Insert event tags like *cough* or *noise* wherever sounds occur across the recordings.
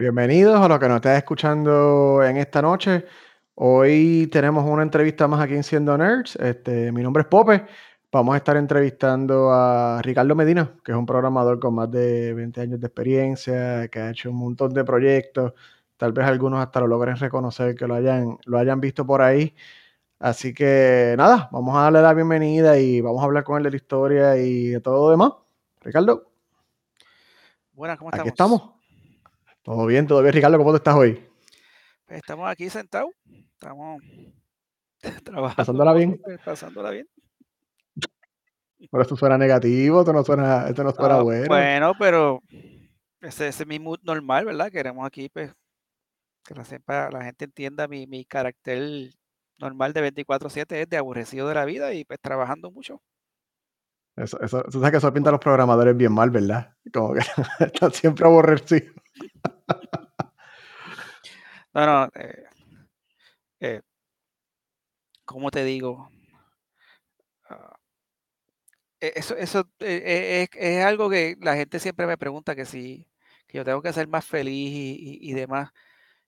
Bienvenidos a los que nos estén escuchando en esta noche. Hoy tenemos una entrevista más aquí en Siendo Nerds. Este, mi nombre es Pope. Vamos a estar entrevistando a Ricardo Medina, que es un programador con más de 20 años de experiencia, que ha hecho un montón de proyectos. Tal vez algunos hasta lo logren reconocer, que lo hayan, lo hayan visto por ahí. Así que nada, vamos a darle la bienvenida y vamos a hablar con él de la historia y de todo lo demás. Ricardo. Buenas, ¿cómo estamos? Aquí estamos. Todo bien, todo bien, Ricardo, ¿cómo estás hoy? Pues estamos aquí sentados, estamos *laughs* trabajando. ¿Pasándola bien? Pasándola bien. Pero esto suena negativo, esto no suena, esto no suena bueno. Bueno, pero ese, ese es mi mood normal, ¿verdad? Queremos aquí, pues, que la, la gente entienda mi, mi carácter normal de 24-7 es de aborrecido de la vida y pues trabajando mucho. Eso, eso, tú sabes que eso pinta a los programadores bien mal, ¿verdad? Como que *laughs* están siempre aborrecidos. *laughs* no, no. Eh, eh, ¿Cómo te digo? Ah, e, eso, eso eh, es, algo que la gente siempre me pregunta que si que yo tengo que ser más feliz y, y, demás.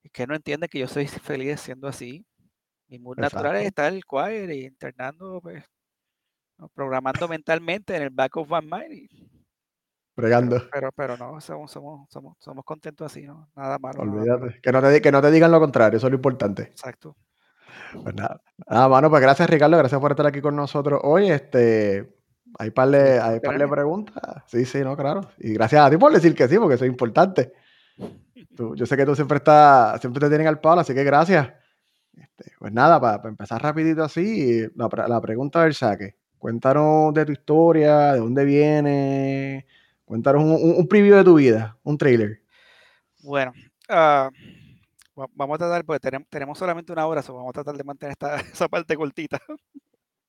Es que no entiende que yo soy feliz siendo así. Mi mood natural es estar el choir y internando, pues, programando mentalmente en el back of my mind. Bregando. Pero, pero, no, somos, somos, somos, somos contentos así, ¿no? Nada malo. Olvídate. Que, no te, que no te digan lo contrario, eso es lo importante. Exacto. Pues nada. Ah, mano, pues gracias Ricardo, gracias por estar aquí con nosotros hoy. Este, hay par de, hay par de preguntas. Sí, sí, no, claro. Y gracias a ti por decir que sí, porque eso es importante. yo sé que tú siempre estás, siempre te tienen al palo, así que gracias. Este, pues nada, para, empezar rapidito así, la, la, pregunta del saque. Cuéntanos de tu historia, de dónde viene, cuéntanos un, un, preview de tu vida, un trailer. Bueno, uh, vamos a tratar, porque tenemos, tenemos solamente una hora, so vamos a tratar de mantener esta, *laughs* esa parte cortita.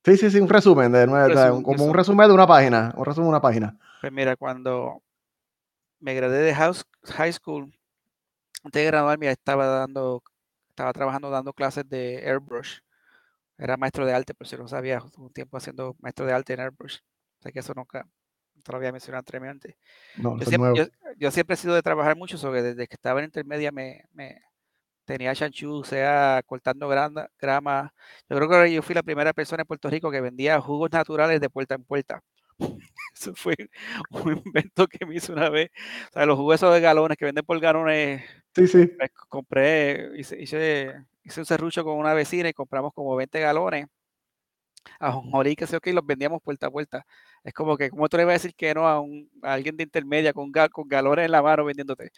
Sí, sí, sí, un resumen, de, de, como un resumen de una página, un resumen de una página. Pues mira, cuando me gradué de house, high school, antes de graduarme estaba dando, estaba trabajando dando clases de airbrush. Era maestro de arte, pero si no sabía, un tiempo haciendo maestro de arte en airbrush. O sea que eso nunca, te lo había mencionado anteriormente. No, yo, siempre, yo, siempre, he sido de trabajar mucho, sobre desde que estaba en intermedia me, me tenía chanchú, sea cortando grama. Yo creo que yo fui la primera persona en Puerto Rico que vendía jugos naturales de puerta en puerta. *laughs* Eso fue un invento que me hizo una vez. O sea, los jugos de galones que venden por galones. Sí, sí. Pues, compré, hice, hice, hice, un serrucho con una vecina y compramos como 20 galones. A Jonjolí, que sé que los vendíamos puerta a puerta. Es como que, ¿cómo tú le vas a decir que no a, un, a alguien de intermedia con, con galones en la mano vendiéndote?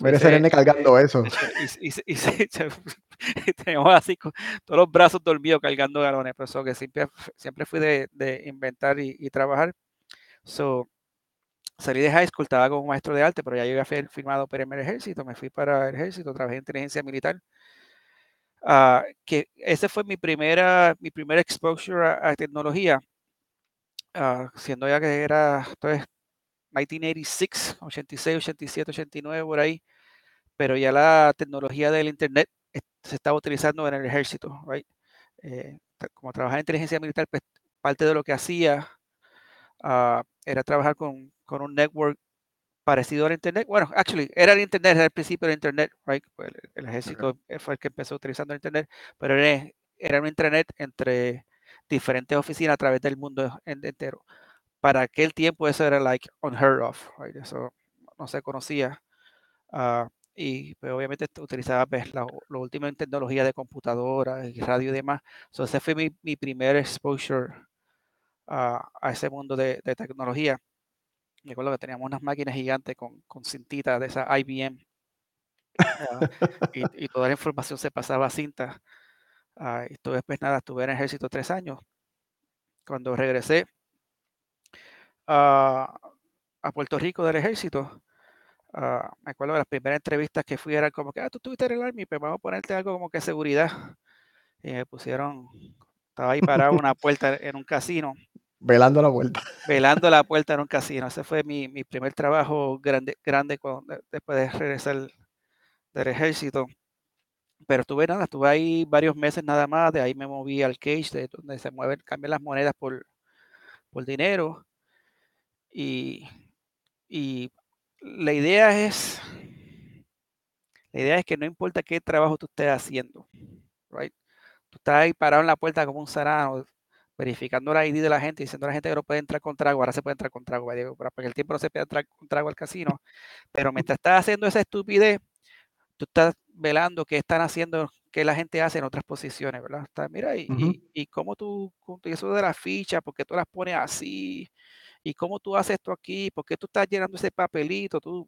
Merece nene cargando eso. Y, y, y, y *laughs* tenemos así con todos los brazos dormidos cargando galones. Pero eso que siempre, siempre fui de, de inventar y, trabajar. So, salí de high school, estaba como maestro de arte, pero ya yo había firmado para el ejército, me fui para el ejército, trabajé en inteligencia militar. Uh, que ese fue mi primera, mi primer exposure a, a tecnología Ah, siendo ya que era pues 1986, 86, 87, 89 por ahí, pero ya la tecnología del internet se estaba utilizando en el ejército, right? Eh, como trabajaba en inteligencia militar, pues parte de lo que hacía uh, era trabajar con, con, un network parecido al internet. Bueno, actually, era el internet, era el principio del internet, right? El, el, ejército fue el que empezó utilizando el internet, pero era, era un internet entre diferentes oficinas a través del mundo entero. Para aquel tiempo eso era like unheard of, right? eso no se conocía. Uh, y pues, obviamente utilizaba pues, la, la, última tecnología de computadora y radio y demás. So, ese fue mi, mi primer exposure uh, a ese mundo de, de, tecnología. Me acuerdo que teníamos unas máquinas gigantes con, con cintitas de esa IBM. Uh, y, y, toda la información se pasaba a cinta. Uh, y después pues nada, estuve en el ejército tres años. Cuando regresé a, a Puerto Rico del ejército, me acuerdo de las primeras entrevistas que fui, era como que, ah, tú estuviste en el Army, pues vamos a ponerte algo como que seguridad. Y me pusieron, estaba ahí parado una puerta en un casino. Velando la puerta. *laughs* Velando la puerta en un casino. Ese fue mi, mi primer trabajo grande, grande cuando, después de regresar del ejército pero estuve nada, estuve ahí varios meses nada más, de ahí me moví al cage, de donde se mueven, cambian las monedas por, por dinero. Y, y la idea es La idea es que no importa qué trabajo tú estés haciendo, right? Tú estás ahí parado en la puerta como un sarano, verificando la ID de la gente, diciendo a la gente que no puede entrar con trago, ahora se puede entrar con trago, porque el tiempo no se puede entrar con trago al casino. Pero mientras estás haciendo esa estupidez, tú estás velando qué están haciendo, qué la gente hace en otras posiciones, ¿verdad? mira, y, y, cómo tú, eso de la ficha, porque tú las pones así, y cómo tú haces esto aquí, porque tú estás llenando ese papelito, tú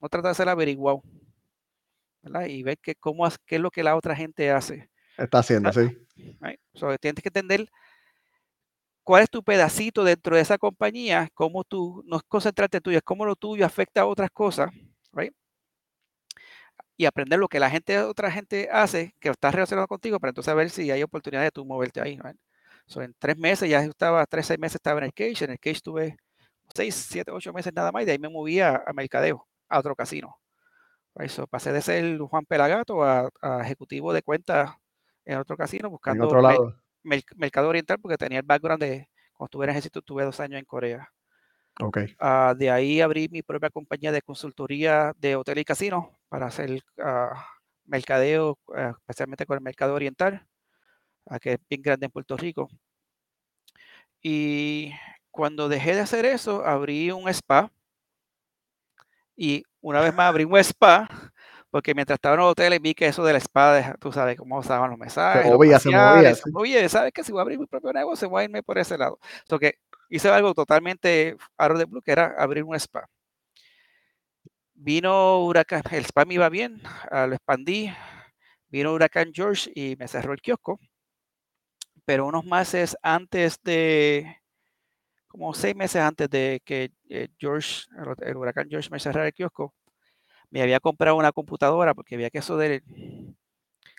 no tratas de ser averiguado, ¿verdad? Y ver que, cómo, qué es lo que la otra gente hace. Está haciendo, sí. tienes que entender cuál es tu pedacito dentro de esa compañía, cómo tú, no es concentrarte en tuyo, es cómo lo tuyo afecta a otras cosas, right? Y aprender lo que la gente, otra gente hace, que está relacionado contigo, para entonces ver si hay oportunidad de tú moverte ahí, en tres meses, ya estaba, tres, seis meses estaba en el Cage, en el Cage estuve seis, siete, ocho meses nada más, y de ahí me movía a mercadeo, a otro casino. Eso, pasé de ser Juan Pelagato a, ejecutivo de cuentas en otro casino, buscando otro lado. Mercado oriental, porque tenía el background de, cuando estuve en el ejército, tuve dos años en Corea. Okay. Uh, de ahí abrí mi propia compañía de consultoría de hotel y casino para hacer uh, mercadeo, uh, especialmente con el mercado oriental, que es bien grande en Puerto Rico. Y cuando dejé de hacer eso, abrí un spa. Y una vez más abrí un spa, porque mientras estaba en el hotel vi que eso del spa, tú sabes cómo usaban los mensajes. Se movía, se movía. Oye, ¿sabes que Si voy a abrir mi propio negocio, voy a irme por ese lado. Entonces, hice algo totalmente out de blue, que era abrir un spa. Vino huracán, el spa me iba bien, ah, lo expandí. Vino huracán George y me cerró el kiosco. Pero unos meses antes de, como seis meses antes de que eh, George, el, huracán George me cerrara el kiosco, me había comprado una computadora porque había que eso de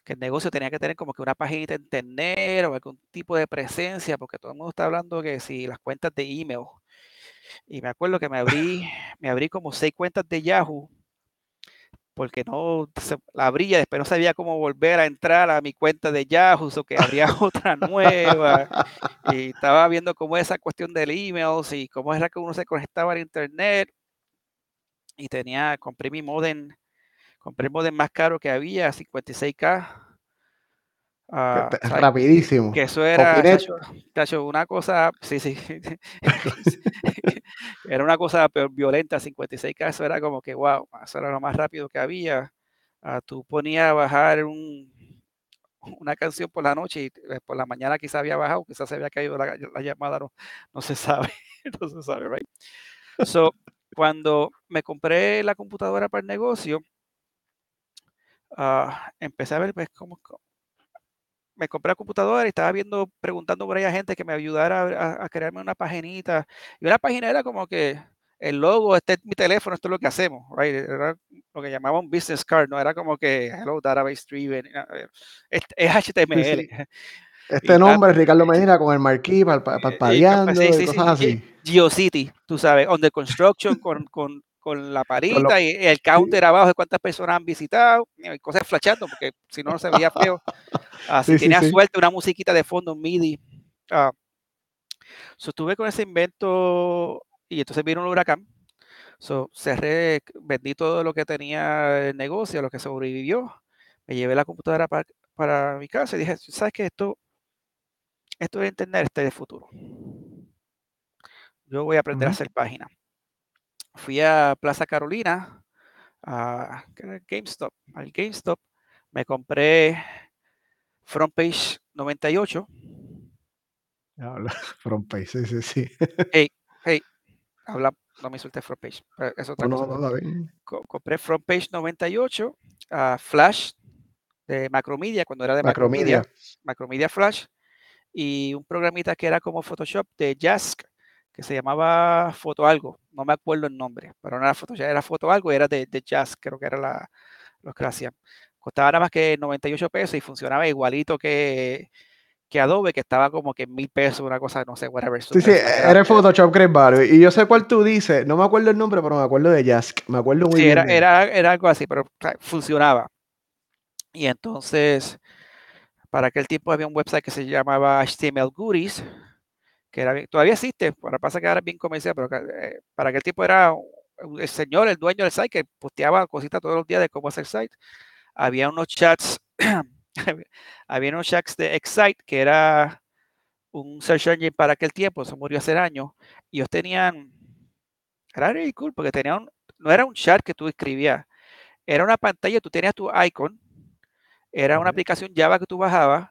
que el negocio tenía que tener como que una página de internet o algún tipo de presencia, porque todo el mundo está hablando que si las cuentas de email. Y me acuerdo que me abrí, *laughs* me abrí como seis cuentas de Yahoo, porque no la abría, después no sabía cómo volver a entrar a mi cuenta de Yahoo, o que habría *laughs* otra nueva. *laughs* Y estaba viendo cómo esa cuestión del email y cómo era que uno se conectaba al internet. Y tenía, compré mi modem Compré el modem más caro que había, 56K. Ah, rapidísimo. Que eso era tacho, una cosa, sí, sí. *laughs* *laughs* era una cosa violenta, 56K, eso era como que, wow, eso era lo más rápido que había. Ah, tú ponías a bajar un, una canción por la noche y eh, por la mañana quizás había bajado, quizás se había caído la, llamada, no, no, se sabe, *laughs* no se sabe, right? So, cuando me compré la computadora para el negocio, Ah, empecé a ver pues cómo, me compré la computadora y estaba viendo, preguntando por ahí a gente que me ayudara a, crearme una paginita. Y una página era como que el logo, este es mi teléfono, esto es lo que hacemos, Era lo que llamaban business card, no era como que hello database driven, es, HTML. Este nombre es Ricardo Medina con el marquee parpadeando y, y, cosas así. GeoCity, tú sabes, on the construction con, con con la *laughs* parita y el counter abajo de cuántas personas han visitado, cosas flashando, porque si no, no se veía feo. Así tenía suerte, una musiquita de fondo, MIDI. Uh, estuve con ese invento y entonces vino un huracán. So, cerré, vendí todo lo que tenía el negocio, lo que sobrevivió. Me llevé la computadora para, para mi casa y dije, ¿sabes qué? Esto, esto de Internet este de futuro. Yo voy a aprender a hacer páginas fui a Plaza Carolina, a GameStop, al GameStop, me compré FrontPage 98. *laughs* FrontPage, sí, sí, sí. Hey, *laughs* hey, habla, no me insulté FrontPage. Es otra cosa. No, compré FrontPage 98, a Flash de Macromedia, cuando era de Macromedia. Macromedia, Macromedia Flash, y un programita que era como Photoshop de Jask que se llamaba Foto Algo, no me acuerdo el nombre, pero no era ya era Foto Algo, era de, Jazz, creo que era la, los que hacían. Costaba nada más que 98 pesos y funcionaba igualito que, que Adobe, que estaba como que en mil pesos, una cosa, no sé, whatever. Sí, sí, era Photoshop Great Value. Y yo sé cuál tú dices, no me acuerdo el nombre, pero me acuerdo de Jazz, me acuerdo muy sí, bien. Era, era, era algo así, pero funcionaba. Y entonces, para aquel tiempo había un website que se llamaba HTML Goodies, que era todavía existe, para pasa que ahora es bien comercial, pero eh, para aquel tipo era el señor, el dueño del site, que posteaba cositas todos los días de cómo hacer site. Había unos chats, *coughs* había unos chats de Excite, que era un search engine para aquel tiempo, eso murió hace años, y ellos tenían, era cool, porque tenían, no era un chat que tú escribías, era una pantalla, tú tenías tu icon, era una aplicación Java que tú bajabas,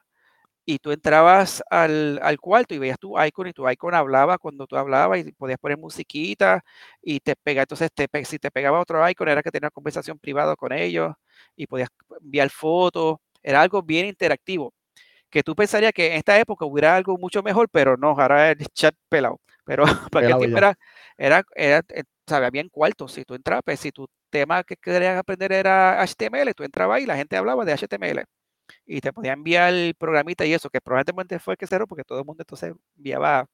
y tú entrabas al, al, cuarto y veías tu icon y tu icon hablaba cuando tú hablabas y podías poner musiquita y te pega, entonces te, si te pegaba otro icon era que tenías conversación privada con ellos y podías enviar fotos, era algo bien interactivo, que tú pensarías que en esta época hubiera algo mucho mejor, pero no, ahora el chat pelado, pero *laughs* para que era, era, era, eh, sabía bien cuarto, si tú entrabas, pues, si tu tema que querías aprender era HTML, tú entrabas y la gente hablaba de HTML y te podía enviar el programita y eso, que probablemente fue el que cerró porque todo el mundo entonces enviaba,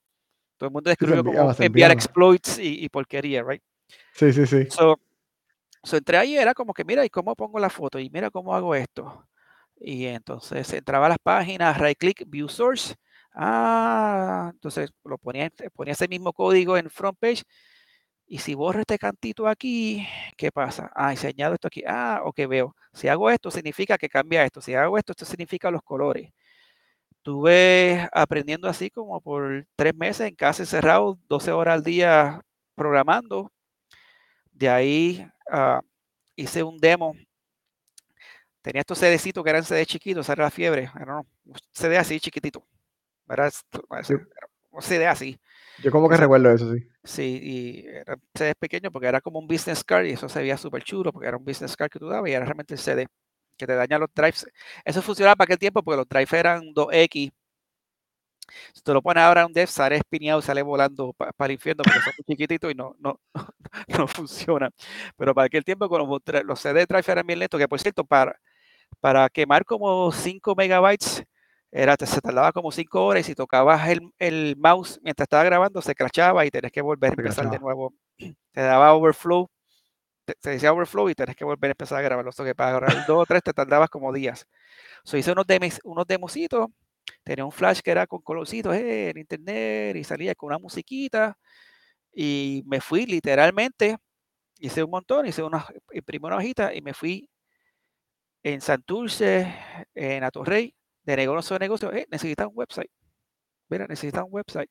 todo el mundo describió como enviar exploits y, porquería, right? Sí, sí, sí. So, so, entré ahí era como que, mira, ¿y cómo pongo la foto? Y mira cómo hago esto. Y entonces entraba a las páginas, right click, view source. Ah, entonces lo ponía, ponía ese mismo código en front page y si borro este cantito aquí, ¿qué pasa? Ah, y si añado esto aquí, ah, ok, veo. Si hago esto, significa que cambia esto. Si hago esto, esto significa los colores. Estuve aprendiendo así como por tres meses en casa encerrado, 12 horas al día programando. De ahí uh, hice un demo. Tenía estos CDcitos que eran CD chiquitos, era la fiebre. Era un CD así chiquitito. Era, un CD así. Yo como que recuerdo eso, sí. Sí, y era CD pequeño porque era como un business card y eso se veía súper chulo porque era un business card que tú dabas y era realmente el CD que te daña los drives. Eso funcionaba para aquel tiempo porque los drives eran 2X. Si te lo pones ahora un dev, sale espineado, sale volando para el infierno porque son muy chiquititos y no, no, *laughs* no, funciona. Pero para aquel tiempo con los, CD drives eran bien lentos, que por cierto, para, para quemar como 5 megabytes era, se tardaba como cinco horas y si tocabas el, el mouse mientras estaba grabando se crachaba y tenés que volver a empezar de nuevo. *clears throat* Te daba overflow, te, decía overflow y tenés que volver a empezar a grabarlo. Esto que para grabar el 2 o 3 te tardabas como días. So, hice unos, demos, unos demositos, tenía un flash que era con colorcitos eh, en internet y salía con una musiquita y me fui literalmente, hice un montón, hice una, imprimí una hojita y me fui en Santurce, en Atorrey, de negocio a negocio, eh, necesitas un website. Mira, necesitas un website.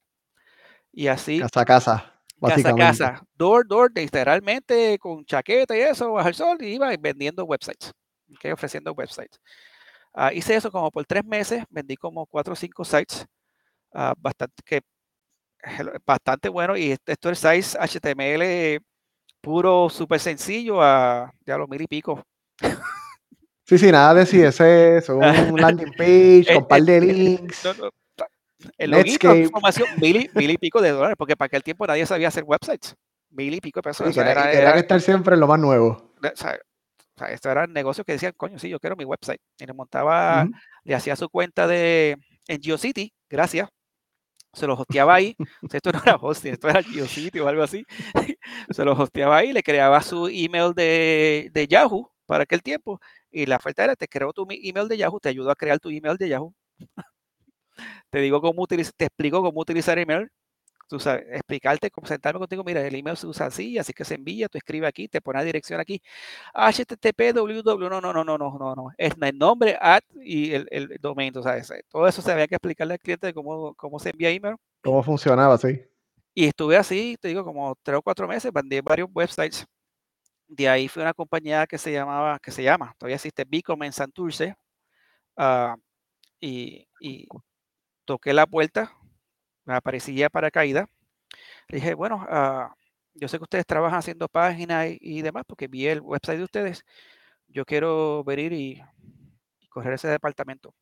Y así. Casa a casa. Casa a casa. Door, door, literalmente con chaqueta y eso, bajo el sol, y iba vendiendo websites. Okay, ofreciendo websites. Uh, hice eso como por tres meses, vendí como cuatro o cinco sites, uh, bastante, que, bastante bueno. Y esto es size HTML puro, súper sencillo, a ya los mil y pico. *laughs* Sí, sí, nada de CSS, *laughs* un landing page con un par de links. El login, información, *laughs* mil y, pico de dólares, porque para aquel tiempo nadie sabía hacer websites. Mil y pico de pesos. Sí, era, era, que estar siempre en lo más nuevo. O sea, o sea, esto eran negocios que decían, coño, sí, yo quiero mi website. Y le montaba, le hacía su cuenta de en GeoCity, gracias. Se lo hosteaba ahí. *laughs* O sea, esto no era hosting, esto era GeoCity o algo así. se lo hosteaba ahí, le creaba su email de, de Yahoo para aquel tiempo y la oferta era, te creo tu email de Yahoo, te ayudo a crear tu email de Yahoo. *laughs* te digo cómo utilizar, te explico cómo utilizar email. Tú sabes, explicarte, sentarme contigo, mira, el email se usa así, así que se envía, tú escribes aquí, te pone la dirección aquí, http www, no, no, no, no, no, no, no, es el nombre, at y el, el domain, ¿sabes? Todo eso se había que explicarle al cliente de cómo, cómo se envía email. Cómo funcionaba, sí. Y estuve así, te digo, como tres o cuatro meses, vendí varios websites de ahí fue una compañía que se llamaba, que se llama, todavía existe, Bicom en Santurce. Uh, y, y, toqué la puerta, me aparecía para caída. Le dije, bueno, uh, yo sé que ustedes trabajan haciendo páginas y, demás, porque vi el website de ustedes. Yo quiero venir y, y correr ese departamento.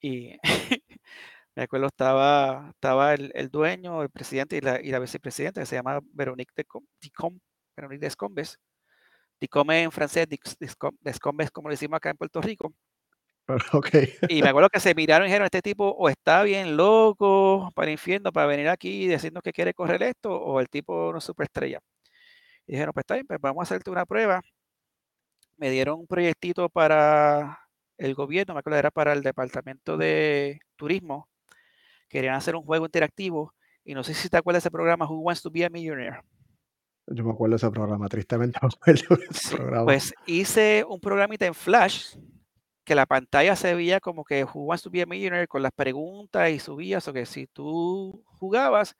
Y *laughs* me acuerdo, estaba, estaba el, el, dueño, el presidente y la, y la vicepresidenta, que se llama Veronique de Dicom, pero ni descombes. Dicome en francés, descombes como lo decimos acá en Puerto Rico. *laughs* Okay. Y me acuerdo que se miraron y dijeron, este tipo o está bien loco para el infierno, para venir aquí y decirnos que quiere correr esto, o el tipo no superestrella. Y dijeron, pues está bien, pues vamos a hacerte una prueba. Me dieron un proyectito para el gobierno, me acuerdo era para el departamento de turismo. Querían hacer un juego interactivo y no sé si te acuerdas de ese programa Who Wants to Be a Millionaire. Yo me acuerdo de ese programa, tristemente *laughs* me acuerdo de ese programa. pues hice un programita en Flash que la pantalla se veía como que Who Wants to be a Millionaire con las preguntas y subías, o que si tú jugabas,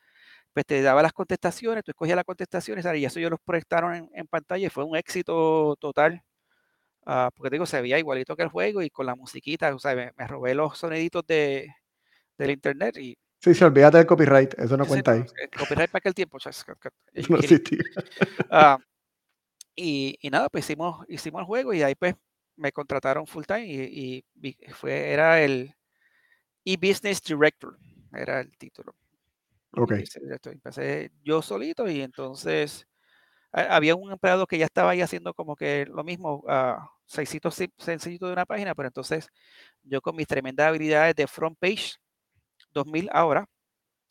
pues te daba las contestaciones, tú escogías las contestaciones, y eso ellos los proyectaron en, en pantalla y fue un éxito total. Ah, porque te digo, se veía igualito que el juego y con la musiquita, o sea, me, me robé los soniditos de, del internet y Sí, sí, olvídate del copyright, eso no cuenta ahí. es que copyright para aquel tiempo, *laughs* No existía. Ah, *laughs* y, y nada, pues hicimos, hicimos el juego y ahí pues me contrataron full time y, y fue, era el e-business director, era el título. Ok. Empecé yo solito y entonces ha- había un empleado que ya estaba ahí haciendo como que lo mismo, uh, sencillito, sencillito de una página, pero entonces yo con mis tremendas habilidades de front page 2000 ahora,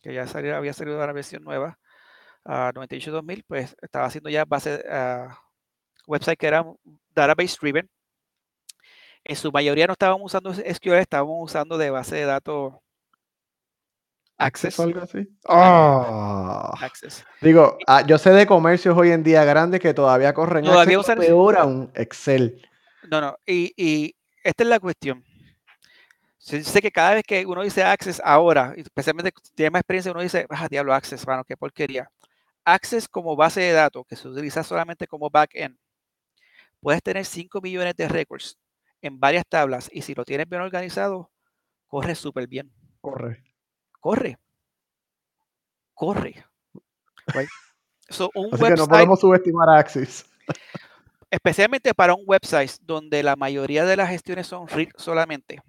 que ya salió, había salido la versión nueva, a 98-2000, pues estaba haciendo ya base, uh, website que era database driven. En su mayoría no estábamos usando SQL, estábamos usando de base de datos Access algo así. Oh. Access. Digo, ah, yo sé de comercios hoy en día grandes que todavía corren Todavía Access, usan- peor aún, Excel. No, no, y, y esta es la cuestión. Sé, sé que cada vez que uno dice Access ahora, especialmente si tiene más experiencia, uno dice, ah, diablo, Access, mano, qué porquería. Access como base de datos, que se utiliza solamente como backend, puedes tener 5 millones de records en varias tablas y si lo tienes bien organizado, corre súper bien. Corre. Corre. Corre. Right? So, un Así que no podemos subestimar a Access. especialmente para un website donde la mayoría de las gestiones son read solamente.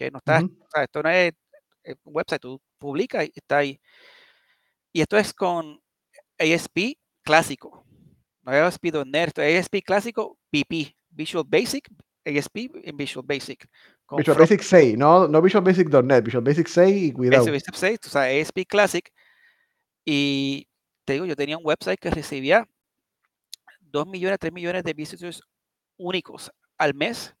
Que no está, Ujú. o sea, esto no es es un website, tú publicas y está ahí. Y esto es con ASP clásico. No ASP.NET, esto es ASP clásico PP, Visual Basic, ASP en Visual Basic. Visual front- Basic 6, no, no Visual Basic.net, Visual Basic 6 y cuidado. Basic Basic 6, o sea, ASP Classic. Y te digo, yo tenía un website que recibía 2 millones, 3 millones de visitors únicos al mes,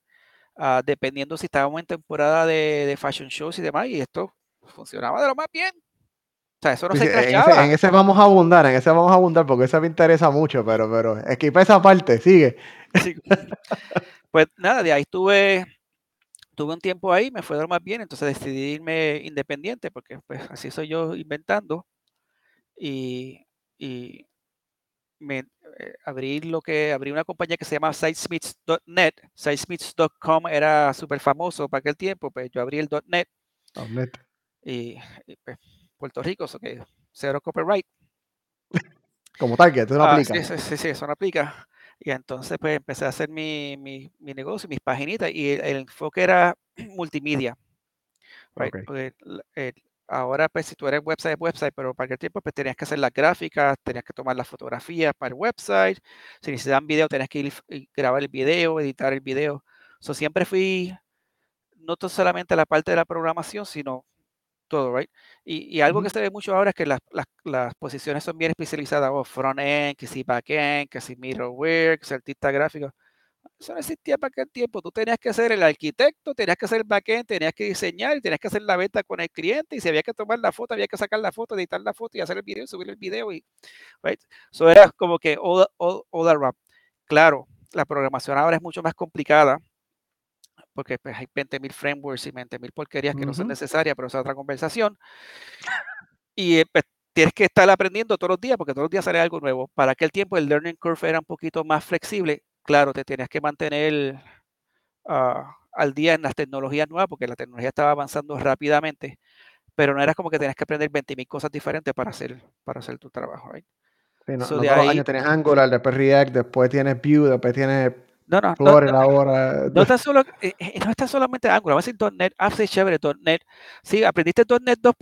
ah, dependiendo si estábamos en temporada de, de fashion shows y demás, y esto funcionaba de lo más bien. O sea, eso no Sí, se sí, en, ese, crachaba. en ese vamos a abundar, en ese vamos a abundar porque ese me interesa mucho, pero, pero equipa esa parte, sigue. Sí. Pues nada, de ahí estuve, tuve un tiempo ahí, me fue de lo más bien, entonces decidí irme independiente, porque pues así soy yo inventando, y, y me abrí lo que, abrí una compañía que se llama sitesmiths.net, sitesmiths.com era súper famoso para aquel tiempo, pues yo abrí el .net .net. y, y, pues, Puerto Rico, so que cero copyright. *laughs* Como target, eso no Ah, aplica. Sí, sí, sí, eso no aplica. Y entonces pues empecé a hacer mi, mi, mi negocio, mis paginitas y el, el enfoque era *clears throat* multimedia. right? Ok. Porque l- el- ahora pues si tú eres website, website, pero para aquel tiempo pues tenías que hacer las gráficas, tenías que tomar las fotografías para el website. Si necesitaban video, tenías que ir grabar el video, editar el video. So, siempre fui, no solamente la parte de la programación, sino todo, right? Y, y algo que Ujú. se ve mucho ahora es que las, las, las posiciones son bien especializadas, o front-end, que si back-end, que si middleware, que si artista gráfico. Eso no existía para aquel tiempo. Tú tenías que ser el arquitecto, tenías que ser el backend, tenías que diseñar tenías que hacer la venta con el cliente. Y si había que tomar la foto, había que sacar la foto, editar la foto y hacer el video, subir el video. Y, right? So era como que all, all, all around. Claro, la programación ahora es mucho más complicada porque pues, hay 20.000 frameworks y 20.000 porquerías que no son necesarias, pero es otra conversación. Y eh, pues, tienes que estar aprendiendo todos los días porque todos los días sale algo nuevo. Para aquel tiempo el learning curve era un poquito más flexible. Claro, te tenías que mantener ah, al día en las tecnologías nuevas porque la tecnología estaba avanzando rápidamente, pero no era como que tenías que aprender 20.000 cosas diferentes para hacer, para hacer tu trabajo. right? Sí, no, So, no de todos los ahí- años tienes Angular, después React, después tienes Vue, después tienes No, no, no, no, ahora. no está solo, eh, eh, no está solamente Angular, va a decir .NET, Apps es chévere, .NET. Sí, aprendiste .NET 2.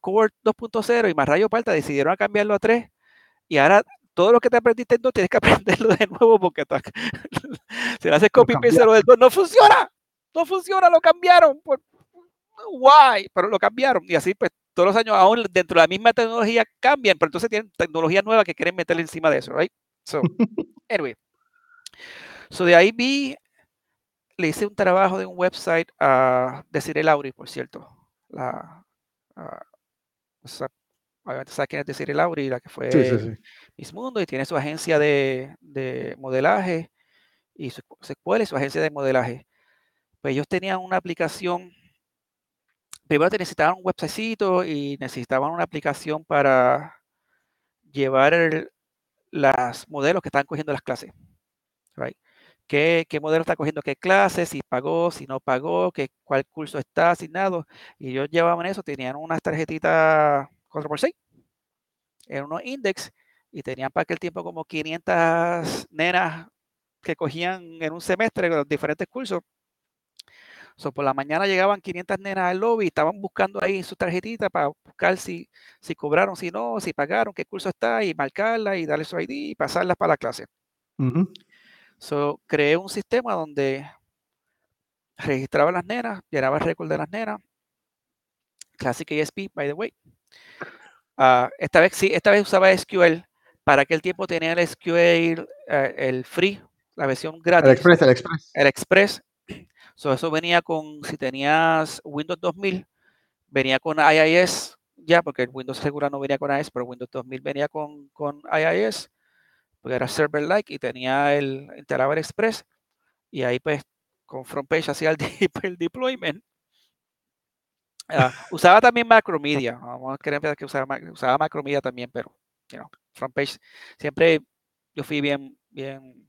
Core 2.0 y más rayo parta decidieron a cambiarlo a 3 y ahora todo lo que te aprendiste en 2 tienes que *laughs* aprenderlo de nuevo porque ac- *laughs* si le haces copy paste lo del 2 no funciona, no funciona, lo cambiaron. Por, why? Pero lo cambiaron y así pues todos los años aún dentro de la misma tecnología cambian, pero entonces tienen tecnología nueva que quieren meterle encima de eso, right? So, *laughs* anyway. So de ahí vi, le hice un trabajo de un website a Desiree Lauri, por cierto, la, ah, obviamente sabes quién es Desiree Lauri, la que fue Sí, sí, sí. Miss Mundo, y tiene su agencia de, de modelaje y su, su escuela y su agencia de modelaje. Pues ellos tenían una aplicación, primero te necesitaban un websitecito y necesitaban una aplicación para llevar el, las modelos que están cogiendo las clases. Right? ¿Qué, ¿Qué, modelo está cogiendo qué clase? Si pagó, si no pagó, qué, cuál curso está asignado. Y ellos llevaban eso, tenían unas tarjetitas 4x6 en unos index y tenían para aquel tiempo como 500 nenas que cogían en un semestre los diferentes cursos. So, por la mañana llegaban 500 nenas al lobby y estaban buscando ahí su tarjetita para buscar si, si cobraron, si no, si pagaron, qué curso está y marcarla y darle su ID y pasarlas para la clase. Uh -huh. So, creé un sistema donde registraba las nenas, llenaba el récord de las nenas. Classic ASP, by the way. Uh, esta vez sí, esta vez usaba SQL. Para aquel tiempo tenía el SQL, uh, el free, la versión gratis. El Express, el Express. El Express. So, eso venía con, si tenías Windows 2000, venía con IIS ya, porque el Windows Segura no venía con IIS, pero Windows 2000 venía con, con IIS, porque era server-like y tenía el, el Express. Y ahí pues con FrontPage hacía el, *laughs* el deployment. Uh, usaba también Macromedia. Vamos a que usaba, usaba Macromedia también, pero you know, FrontPage siempre yo fui bien, bien,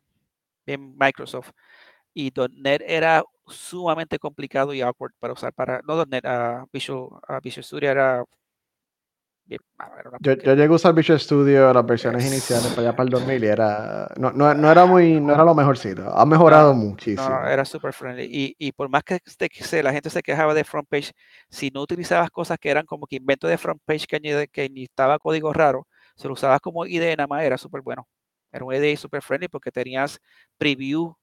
bien Microsoft. Y .NET era sumamente complicado y awkward para usar para no .NET, uh, Visual, uh, Visual Studio era yo, yo, llegué a usar Visual Studio las versiones Es- iniciales para allá para el 2000 y era no, no, no era muy no era lo mejorcito ha mejorado No, muchísimo No, era super friendly. Y, y por más que, se- la gente se quejaba de front page, si no utilizabas cosas que eran como que invento de front page que, añade- que necesitaba código raro, se lo usabas como IDE nada más, era súper bueno. Era un IDE super friendly porque tenías preview.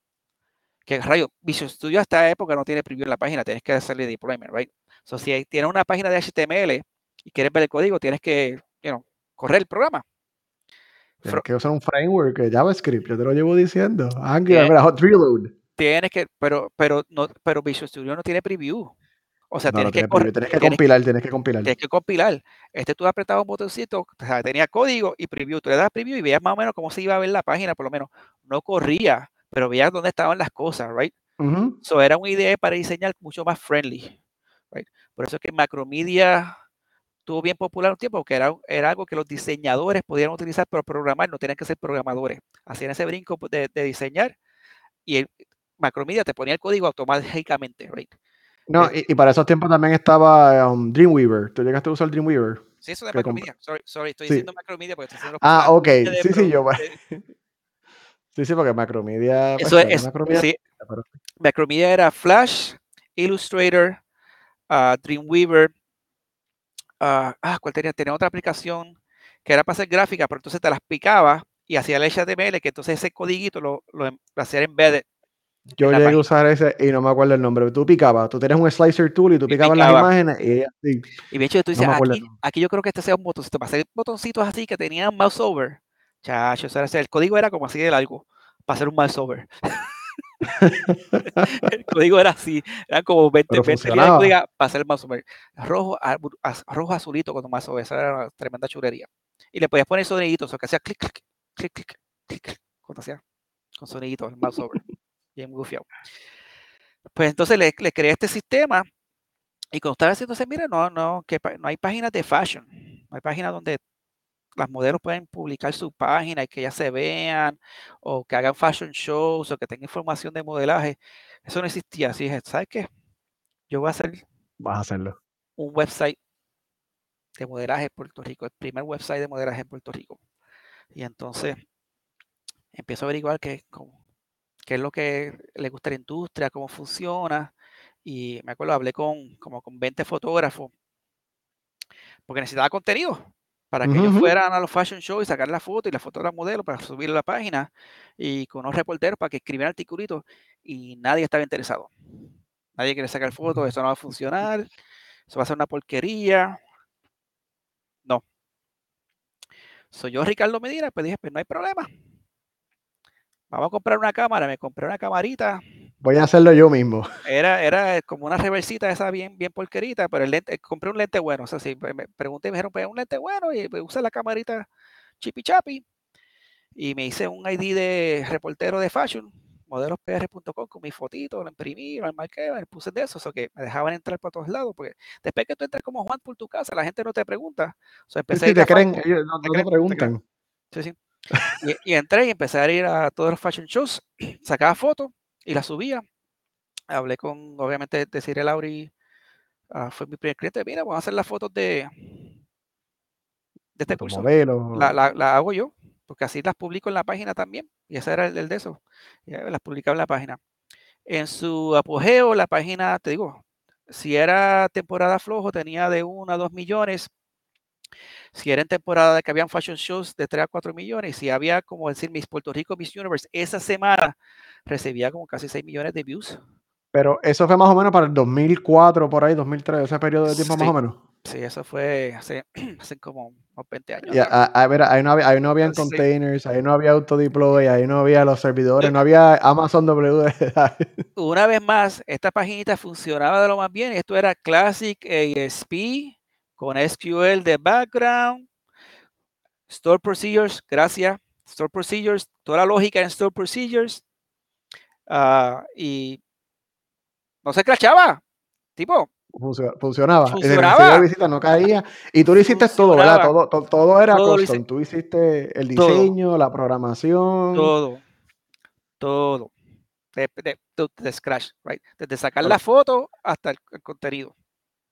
Que rayo, Visual Studio hasta esta época no tiene preview en la página, tienes que hacerle deployment, right? So, si hay- tienes una página de HTML y quieres ver el código, tienes que, you know, correr el programa. Tienes que usar un framework de JavaScript yo te lo llevo diciendo Angular mira Hot Reload Tienes que, pero, pero no, pero Visual Studio no tiene preview. O sea, no, tienes, que tiene preview, tienes que tienes, compilar tienes que compilar tienes que compilar. Este tú apretabas un botoncito, o sea, tenía código y preview. Tú le das preview y veías más o menos cómo se iba a ver la página, por lo menos. No corría, pero veías dónde estaban las cosas, right? Ujú. So era una idea para diseñar mucho más friendly. Right? Por eso es que Macromedia estuvo bien popular un tiempo, porque era, era algo que los diseñadores podían utilizar para programar, no tenían que ser programadores. Hacían ese brinco de, de diseñar y el Macromedia te ponía el código automáticamente. Right? no Eh, y, y para esos tiempos también estaba um, Dreamweaver tú llegaste a usar Dreamweaver Sí, eso de Macromedia. Sorry, sorry, estoy Sí. diciendo Macromedia porque estoy diciendo ah ok sí sí yo *laughs* sí sí porque Macromedia pues, Eso es, Macromedia sí, Macromedia era Flash, Illustrator, ah, Dreamweaver. Ah, ah, ¿cuál tenía? Tenía otra aplicación que era para hacer gráfica, pero entonces te las picaba y hacía el HTML, que entonces ese codiguito lo, lo, em- lo hacía embedded. Yo llegué a usar ese y no me acuerdo el nombre. Tú picabas, tú tenías un slicer tool y tú Y picabas las imágenes y así. Y bien, tú No dices, aquí, aquí yo creo que este sea un botoncito. Para hacer botoncitos así que tenían mouse over. Chacho, o sea, el código era como así de largo para hacer un mouse over. *laughs* el código era así, eran como 20, Pero 20 líneas de funcionaba. código para hacer el mouse over. Rojo, a- rojo azulito mouse over, esa era una tremenda chulería. Y le podías poner soniditos, o que hacía clic, clic, clic, clic, clic, clic, cuando hacía con soniditos el mouse over. Bien gufiado. Pues entonces le, le creé este sistema y cuando estaba haciendo mira, no, no, que no hay páginas de fashion, no hay páginas donde las modelos pueden publicar su página y que ya se vean, o que hagan fashion shows, o que tengan información de modelaje. Eso no existía. Así dije, ¿sabes qué? Yo voy a hacer Vas a hacerlo. un website de modelaje en Puerto Rico, el primer website de modelaje en Puerto Rico. Y entonces empiezo a averiguar qué, qué es lo que le gusta a la industria, cómo funciona. Y me acuerdo, hablé con como con 20 fotógrafos, porque necesitaba contenido para que ellos fueran a los fashion shows y sacar la foto y la foto de la modelo para subirla a la página y con unos reporteros para que escribieran articulitos y nadie estaba interesado. Nadie quiere sacar fotos, eso no va a funcionar, eso va a ser una porquería. No. Soy yo, Ricardo Medina, pues dije, pues no hay problema. Vamos a comprar una cámara, me compré una camarita Voy a hacerlo yo mismo. Era, era como una reversita esa bien, bien porquerita, pero el lente, compré un lente bueno. O sea, sí, me pregunté, me dijeron, pues un lente bueno y pues, usa la camarita chipi chapi. Y me hice un ID de reportero de fashion, modelospr.com con mi fotito, lo imprimí, lo marqué, me puse de eso, o sea, que me dejaban entrar por todos lados, porque después que tú entras como Juan por tu casa, la gente no te pregunta. O sea, empecé Sí, sí, te creen, fashion- ellos no, te no te creen, te preguntan. Sí, sí. Y, y entré y empecé a ir a todos los fashion shows, *clears throat* sacaba fotos y las subía. Hablé con, obviamente, de Cyril Lauri, ah, fue mi primer cliente. Mira, vamos a hacer las fotos de, de este curso. modelo. La, la- la hago yo, porque así las publico en la página también. Y ese era el, el de eso. Ya, las publicaba en la página. En su apogeo, la página, te digo, si era temporada flojo, tenía de 1 a 2 millones. Si era en temporada de que habían fashion shows de 3 a 4 millones, si había, como decir, Miss Puerto Rico, Miss Universe, esa semana recibía como casi 6 millones de views. Pero eso fue más o menos para el 2004, por ahí, 2003, ese periodo de tiempo más Sí. o menos. Sí, eso fue hace, *clears throat* hace como unos 20 años. Y a, a- a ver, ahí no, había, ahí no habían Sí. containers, ahí no había autodeploy, ahí no había los servidores, no había Amazon W. Una vez más, esta paginita funcionaba de lo más bien. Esto era Classic ASP con SQL de background, Store Procedures, gracias. Store Procedures, toda la lógica en Store Procedures. ah, y no se crachaba. Tipo, Funcio- funcionaba. Funcionaba. recibir visita no caía. Y tú lo hiciste todo, ¿verdad? Todo, to- todo, era Todo custom. Tú hiciste el Todo. diseño, la programación. todo, todo. De, de, de- de scratch, right? Desde sacar la foto hasta el, el contenido.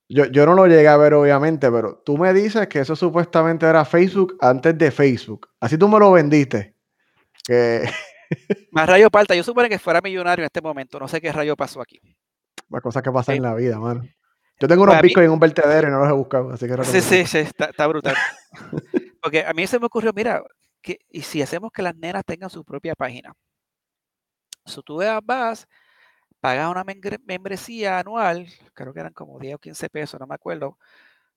Yo, yo no lo llegué a ver, obviamente, pero tú me dices que eso supuestamente era Facebook antes de Facebook. Así tú me lo vendiste. Que *laughs* Más rayo parta. Yo supone que fuera millonario en este momento. No sé qué rayo pasó aquí. las cosas que pasan Eh, en la vida, mano. Yo tengo unos Pues mí- bitcoins en un vertedero y no los he buscado, así que Sí, sí, sí, está, está brutal. *laughs* Porque a mí se me ocurrió, mira, que, y si hacemos que las nenas tengan su propia página. Si tú vas, pagas una membresía anual, creo que eran como 10 o 15 pesos, no me acuerdo,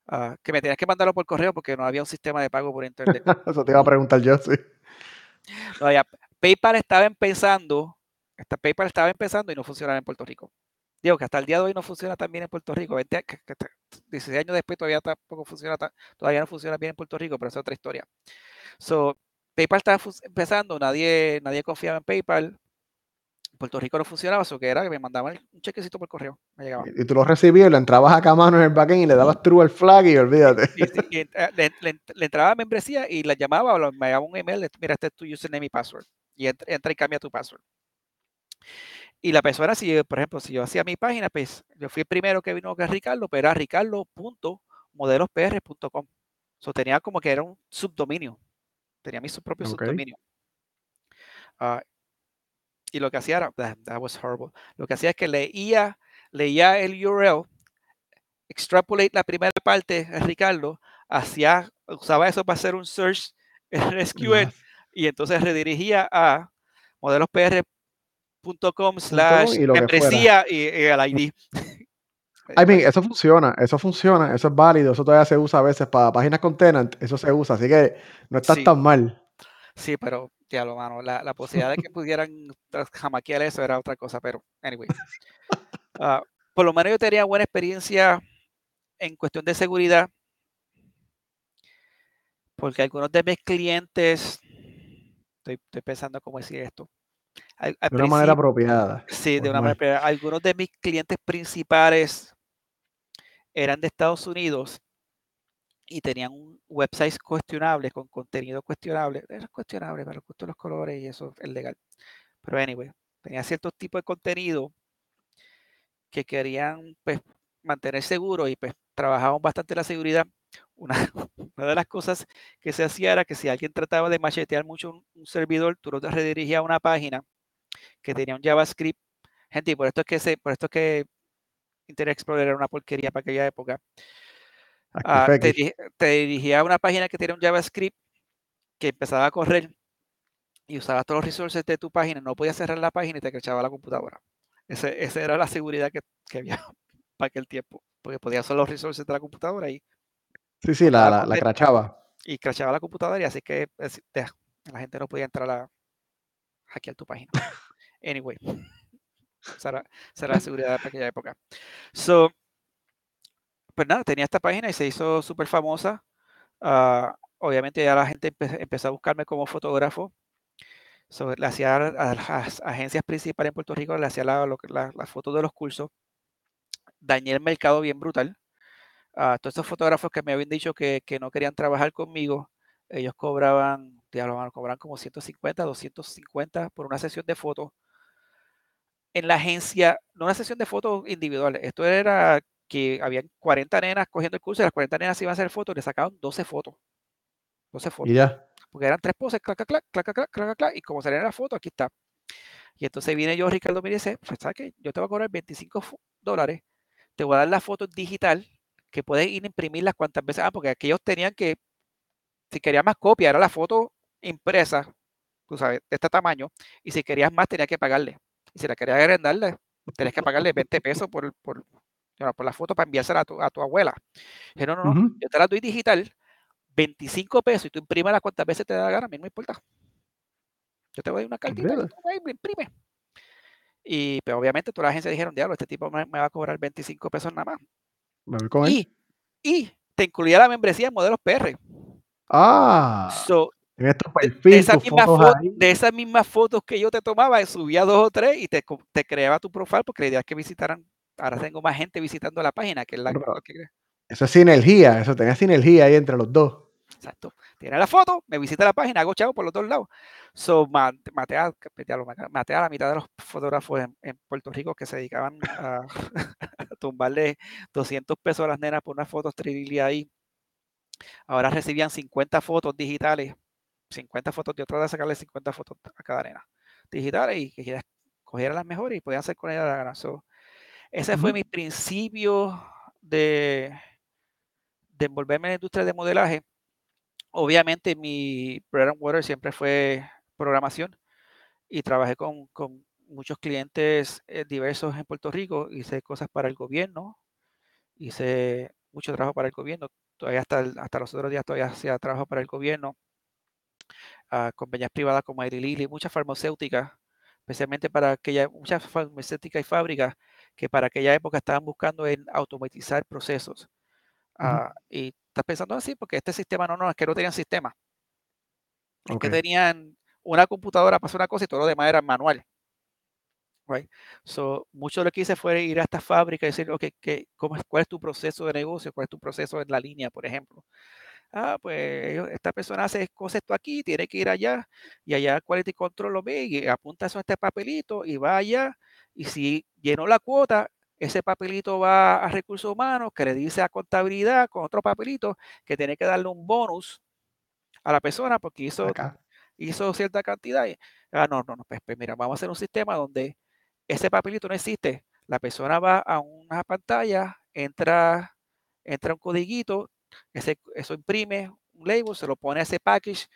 ah, que me tenías que mandarlo por correo porque no había un sistema de pago por internet. *laughs* Eso te iba a preguntar yo, sí. No había- PayPal estaba empezando, esta PayPal estaba empezando y no funcionaba en Puerto Rico. Digo que hasta el día de hoy no funciona tan bien en Puerto Rico. 20 a- que- que- que- 16 años después todavía tampoco funciona tan- todavía no funciona bien en Puerto Rico, pero es otra historia. So, PayPal estaba empezando, nadie, nadie confiaba en PayPal. Puerto Rico no funcionaba, eso que era que me mandaban un chequecito por correo, me llegaba. Y, tú lo recibías, lo entrabas acá a mano en el backend y le dabas true al flag y olvídate. Y, y- y ent- le, le- le entraba a membresía y la llamaba o me llegaba un email, mira, este es tu username y password. Y entra, entra y cambia tu password. Y la persona, si yo, por ejemplo, si yo hacía mi página, pues yo fui el primero que vino que Ricardo, pero era ricardo.modelospr.com. So, tenía como que era un subdominio. Tenía mi propio Ok. subdominio. Ah, y lo que hacía era, that, that was horrible. Lo que hacía es que leía, leía el URL, extrapolate la primera parte, eh, Ricardo, hacía, usaba eso para hacer un search *laughs* en SQL y entonces redirigía a modelospr.com slash membresía y, y el ID. *laughs* I mean, eso funciona, eso funciona, eso es válido, eso todavía se usa a veces para páginas con tenant, eso se usa, así que no estás Sí. tan mal. Sí, pero ya lo mano, la, la *laughs* posibilidad de que pudieran jamaquear eso era otra cosa, pero anyway. Ah, por lo menos yo tenía buena experiencia en cuestión de seguridad, porque algunos de mis clientes, estoy, estoy pensando cómo decir esto. Al, al De una manera apropiada. Sí, de una manera. pero Algunos de mis clientes principales eran de Estados Unidos y tenían un websites cuestionables con contenido cuestionable. Era cuestionable para el gusto de los colores y eso es legal. Pero anyway, tenía ciertos tipos de contenido que querían pues, mantener seguro y pues trabajaban bastante la seguridad. Una, *laughs* una de las cosas que se hacía era que si alguien trataba de machetear mucho un, un servidor, tú lo redirigías a una página que tenía un JavaScript. Gente, y por esto es que se, por esto es que Internet Explorer era una porquería para aquella época. Ah, te, te dirigía a una página que tenía un JavaScript que empezaba a correr y usaba todos los resources de tu página, no podías cerrar la página y te crachaba la computadora. Ese- Esa era la seguridad que, que había *laughs* para aquel tiempo, porque podías usar los resources de la computadora y, Sí, sí, la, la, la crachaba. y crachaba la computadora y así que es- la gente no podía entrar a hackear tu página. *laughs* Anyway. *laughs* será, será la seguridad de aquella época. So, pues nada, tenía esta página y se hizo súper famosa. Uh, obviamente ya la gente empe empezó a buscarme como fotógrafo. So, le hacía a las agencias principales en Puerto Rico, le hacía las la, la fotos de los cursos. Dañé el mercado bien brutal. Uh, todos esos fotógrafos que me habían dicho que, que no querían trabajar conmigo, ellos cobraban, ya lo van a cobrar como 150, 250 por una sesión de fotos. En la agencia, no una sesión de fotos individuales, esto era que habían 40 nenas cogiendo el curso y las 40 nenas iban a hacer fotos, le sacaban 12 fotos. 12 fotos. Porque eran tres poses, clac, clac, clac, clac, clac, clac, y como salían las fotos, aquí está. Y entonces viene yo, Ricardo, me dice, pues, ¿sabes qué? Yo te voy a cobrar 25 dólares, te voy a dar la foto digital, que puedes ir a imprimirlas cuantas veces. Ah, porque aquellos tenían que, si querías más copia, era la foto impresa, tú sabes, de este tamaño, y si querías más, tenías que pagarle. Y si la querías agrandarle, tenías que pagarle 20 pesos por, por, por la foto para enviársela a tu, a tu abuela. Dije, no, no, no, uh -huh. yo te la doy digital, 25 pesos y tú imprimes las cuantas veces te da la gana, a mí no me importa. Yo te doy una cartita y tú me imprime. Y pero obviamente toda la agencia dijeron, diablo, este tipo me, me, va a cobrar 25 pesos nada más. Me voy y, y te incluía la membresía en modelos PR. Ah. So, en estos perfil, de, esas mismas fotos de esas mismas fotos que yo te tomaba, subía dos o tres y te, te creaba tu profile porque la idea es que visitaran. Ahora tengo más gente visitando la página que es la que, Eso es sinergia, eso tenía sinergia ahí entre los dos. Exacto. Tiene la foto, me visita la página, hago chavo por los dos lados. So, maté, a, maté a la mitad de los fotógrafos en, en Puerto Rico que se dedicaban a, *laughs* a, tumbarle 200 pesos a las nenas por unas fotos 3D ahí. Ahora recibían 50 fotos digitales, 50 fotos, yo traté de sacarle 50 fotos a cada nena digitales y que cogieran las mejores y podían hacer con ellas la gana. So, ese uh -huh. fue mi principio de, de envolverme en la industria de modelaje. Obviamente mi bread and water siempre fue programación y trabajé con, con muchos clientes eh, diversos en Puerto Rico, hice cosas para el gobierno, hice mucho trabajo para el gobierno, todavía hasta, el, hasta los otros días todavía hacía trabajo para el gobierno, uh, compañías privadas como Airi Lilly, muchas farmacéuticas, especialmente para aquella, muchas farmacéuticas y fábricas que para aquella época estaban buscando en automatizar procesos. Uh, uh -huh. Y estás pensando así porque este sistema no, no, es que no tenían sistema. Es okay. que tenían una computadora para hacer una cosa y todo lo demás era manual. Right? So, mucho de lo que hice fue ir a esta fábrica y decir, ok, ¿qué, cómo ¿cuál es tu proceso de negocio? ¿Cuál es tu proceso en la línea, por ejemplo? Ah, pues esta persona hace cosas esto aquí, tiene que ir allá y allá Quality Control lo ve y apunta eso a este papelito y va allá y si llenó la cuota, ese papelito va a recursos humanos que le dice a contabilidad con otro papelito que tiene que darle un bonus a la persona porque hizo, hizo cierta cantidad. Y, ah, no, no, no, pues, pues, mira, vamos a hacer un sistema donde ese papelito no existe. La persona va a una pantalla, entra, entra un codiguito, ese, eso imprime un label, se lo pone a ese package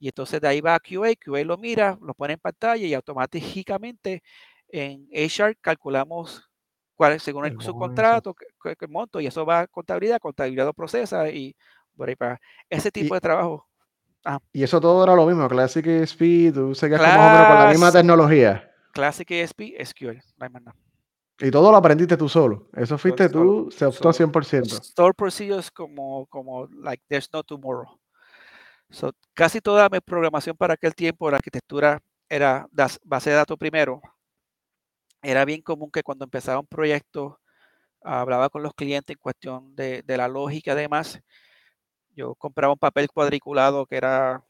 y entonces de ahí va a QA, QA lo mira, lo pone en pantalla y automáticamente en HR calculamos cuál es, según el, el su contrato, el, el monto, y eso va a contabilidad, contabilidad lo procesa y por ahí para ese tipo y, de trabajo. Ah. Y eso todo era lo mismo, Classic ESP, tú seguías como más o menos con la misma tecnología. Classic ESP, SQL, no hay más nada. Y todo lo aprendiste tú solo. Eso fuiste tú, se optó solo. 100%. Store procedures como, como, like, there's no tomorrow. So, casi toda mi programación para aquel tiempo, la arquitectura era base de datos primero, era bien común que cuando empezaba un proyecto hablaba con los clientes en cuestión de, de, la lógica además yo compraba un papel cuadriculado que era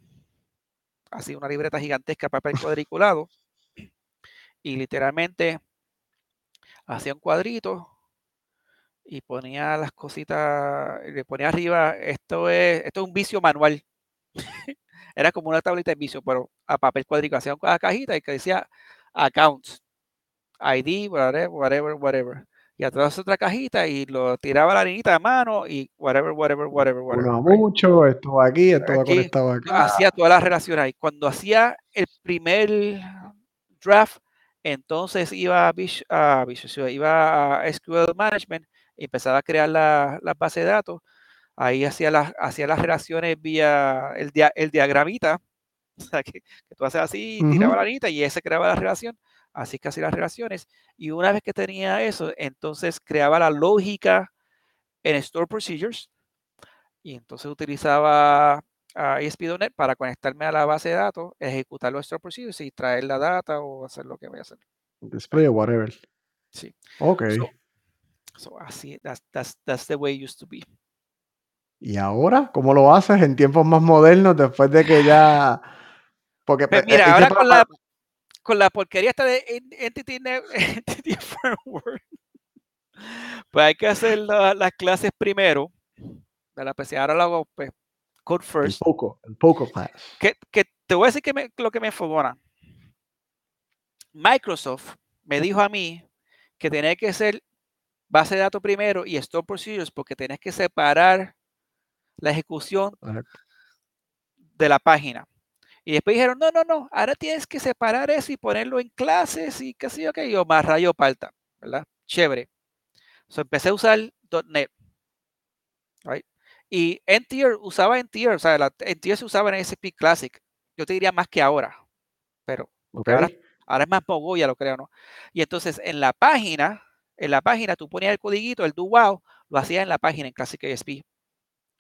así una libreta gigantesca papel cuadriculado y literalmente hacía un cuadrito y ponía las cositas le ponía arriba esto es esto es un vicio manual *laughs* era como una tablita de vicio pero a papel cuadriculado hacía una cajita y que decía accounts ID, whatever, whatever, whatever. Y atrás otra cajita y lo tiraba la niñita a mano y whatever, whatever, whatever, whatever. Uno mucho, esto va aquí, esto va conectado aquí. Hacía todas las relaciones ahí. Cuando hacía el primer draft, entonces iba a, Visual, a Visual, iba a SQL Management empezaba a crear la, la base de datos. Ahí hacía, la, hacía las relaciones vía el, dia, el diagramita. *laughs* O sea, que, que tú haces así, tiraba uh -huh. la niñita y ese creaba la relación así que hacía las relaciones. Y una vez que tenía eso, entonces creaba la lógica en Store Procedures y entonces utilizaba a ESP.NET para conectarme a la base de datos, ejecutar los Store Procedures y traer la data o hacer lo que voy a hacer. Display o whatever. Sí. Ok. So, so así, that's, that's, that's the way it used to be. ¿Y ahora? ¿Cómo lo haces en tiempos más modernos después de que ya... Porque, Pues eh, mira, eh, ahora que con la, con la porquería esta de en- Entity, *laughs* Framework, pues hay que hacer la- las clases primero, ¿verdad? Pues si ahora lo hago, pues, code el first. poco, el poco class. Que, que te voy a decir que me- lo que me enfogona. Microsoft me dijo a mí que tenía que ser base de datos primero y Store Procedures porque tenés que separar la ejecución de la página. Y después dijeron, no, no, no, ahora tienes que separar eso y ponerlo en clases y qué sé yo qué, yo más rayo palta, ¿verdad? Chévere. So, empecé a usar .NET. right? Y NTR usaba NTR, o sea, la, NTR se usaba en SP Classic. Yo te diría más que ahora, pero Ok. ahora, ahora es más Mogoya, lo creo, ¿no? Y entonces en la página, en la página tú ponías el codiguito, el do wow, lo hacías en la página en Classic ASP,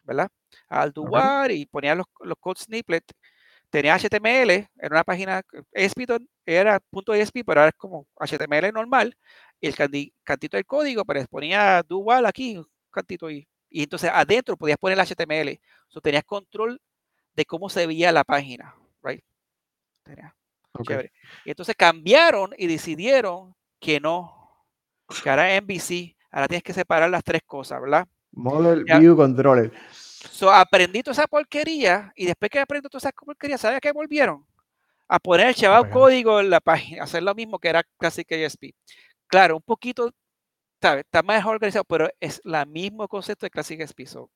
¿verdad? Al do wow y ponías los, los code snippets tenía HTML, era una página, ASP era punto .asp, pero ahora es como HTML normal, y el cantito del código, pero ponía do while aquí, un cantito ahí, y entonces adentro podías poner el HTML, so, tenías control de cómo se veía la página, right? Tenía- ok. chévere. Y entonces cambiaron y decidieron que no, que ahora MVC, ahora tienes que separar las tres cosas, ¿verdad? Model Ya. View Controller. So, aprendí toda esa porquería y después que aprendí toda esa porquería, ¿sabes a qué volvieron? A poner el chaval código en la página, hacer lo mismo que era Classic ASP. Claro, un poquito, ¿sabes? Está más organizado, pero es el mismo concepto de Classic ASP. So,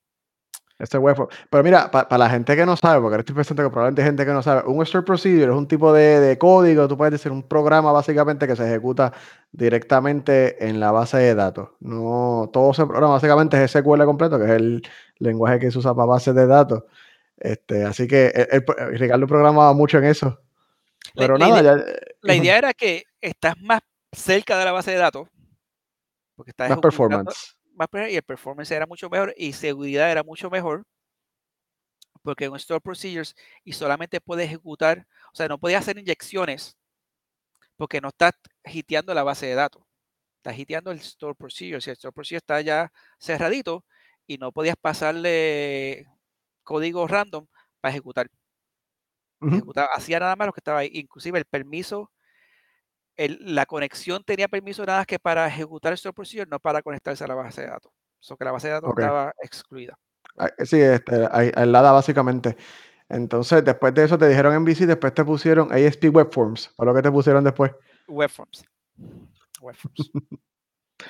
Este webform. Pero mira, para la gente que no sabe, porque ahora estoy pensando que probablemente hay gente que no sabe, un Store Procedure es un tipo de, de código, tú puedes decir un programa básicamente que se ejecuta directamente en la base de datos. No, todo ese programa básicamente es SQL completo, que es el lenguaje que se usa para bases de datos. Este, así que el- el- Ricardo programaba mucho en eso. La- Pero la nada, idea- ya, la idea era que estás más cerca de la base de datos, porque estás más performance. Más y el performance era mucho mejor y seguridad era mucho mejor, porque en Store Procedures y solamente puedes ejecutar, o sea, no podías hacer inyecciones porque no estás hiteando la base de datos. Estás hiteando el Store Procedure. Si el Store Procedure está ya cerradito y no podías pasarle código random para ejecutar. Ejecutaba, hacía nada más lo que estaba ahí. Inclusive el permiso, el- la conexión tenía permiso nada más que para ejecutar el Store Procedure, no para conectarse a la base de datos. O sea, que la base de datos estaba excluida. Ah, Sí, este, ai- aislada básicamente. Entonces, después de eso te dijeron MVC, después te pusieron ASP Webforms. ¿Fue lo que te pusieron después? Webforms. Webforms. *laughs*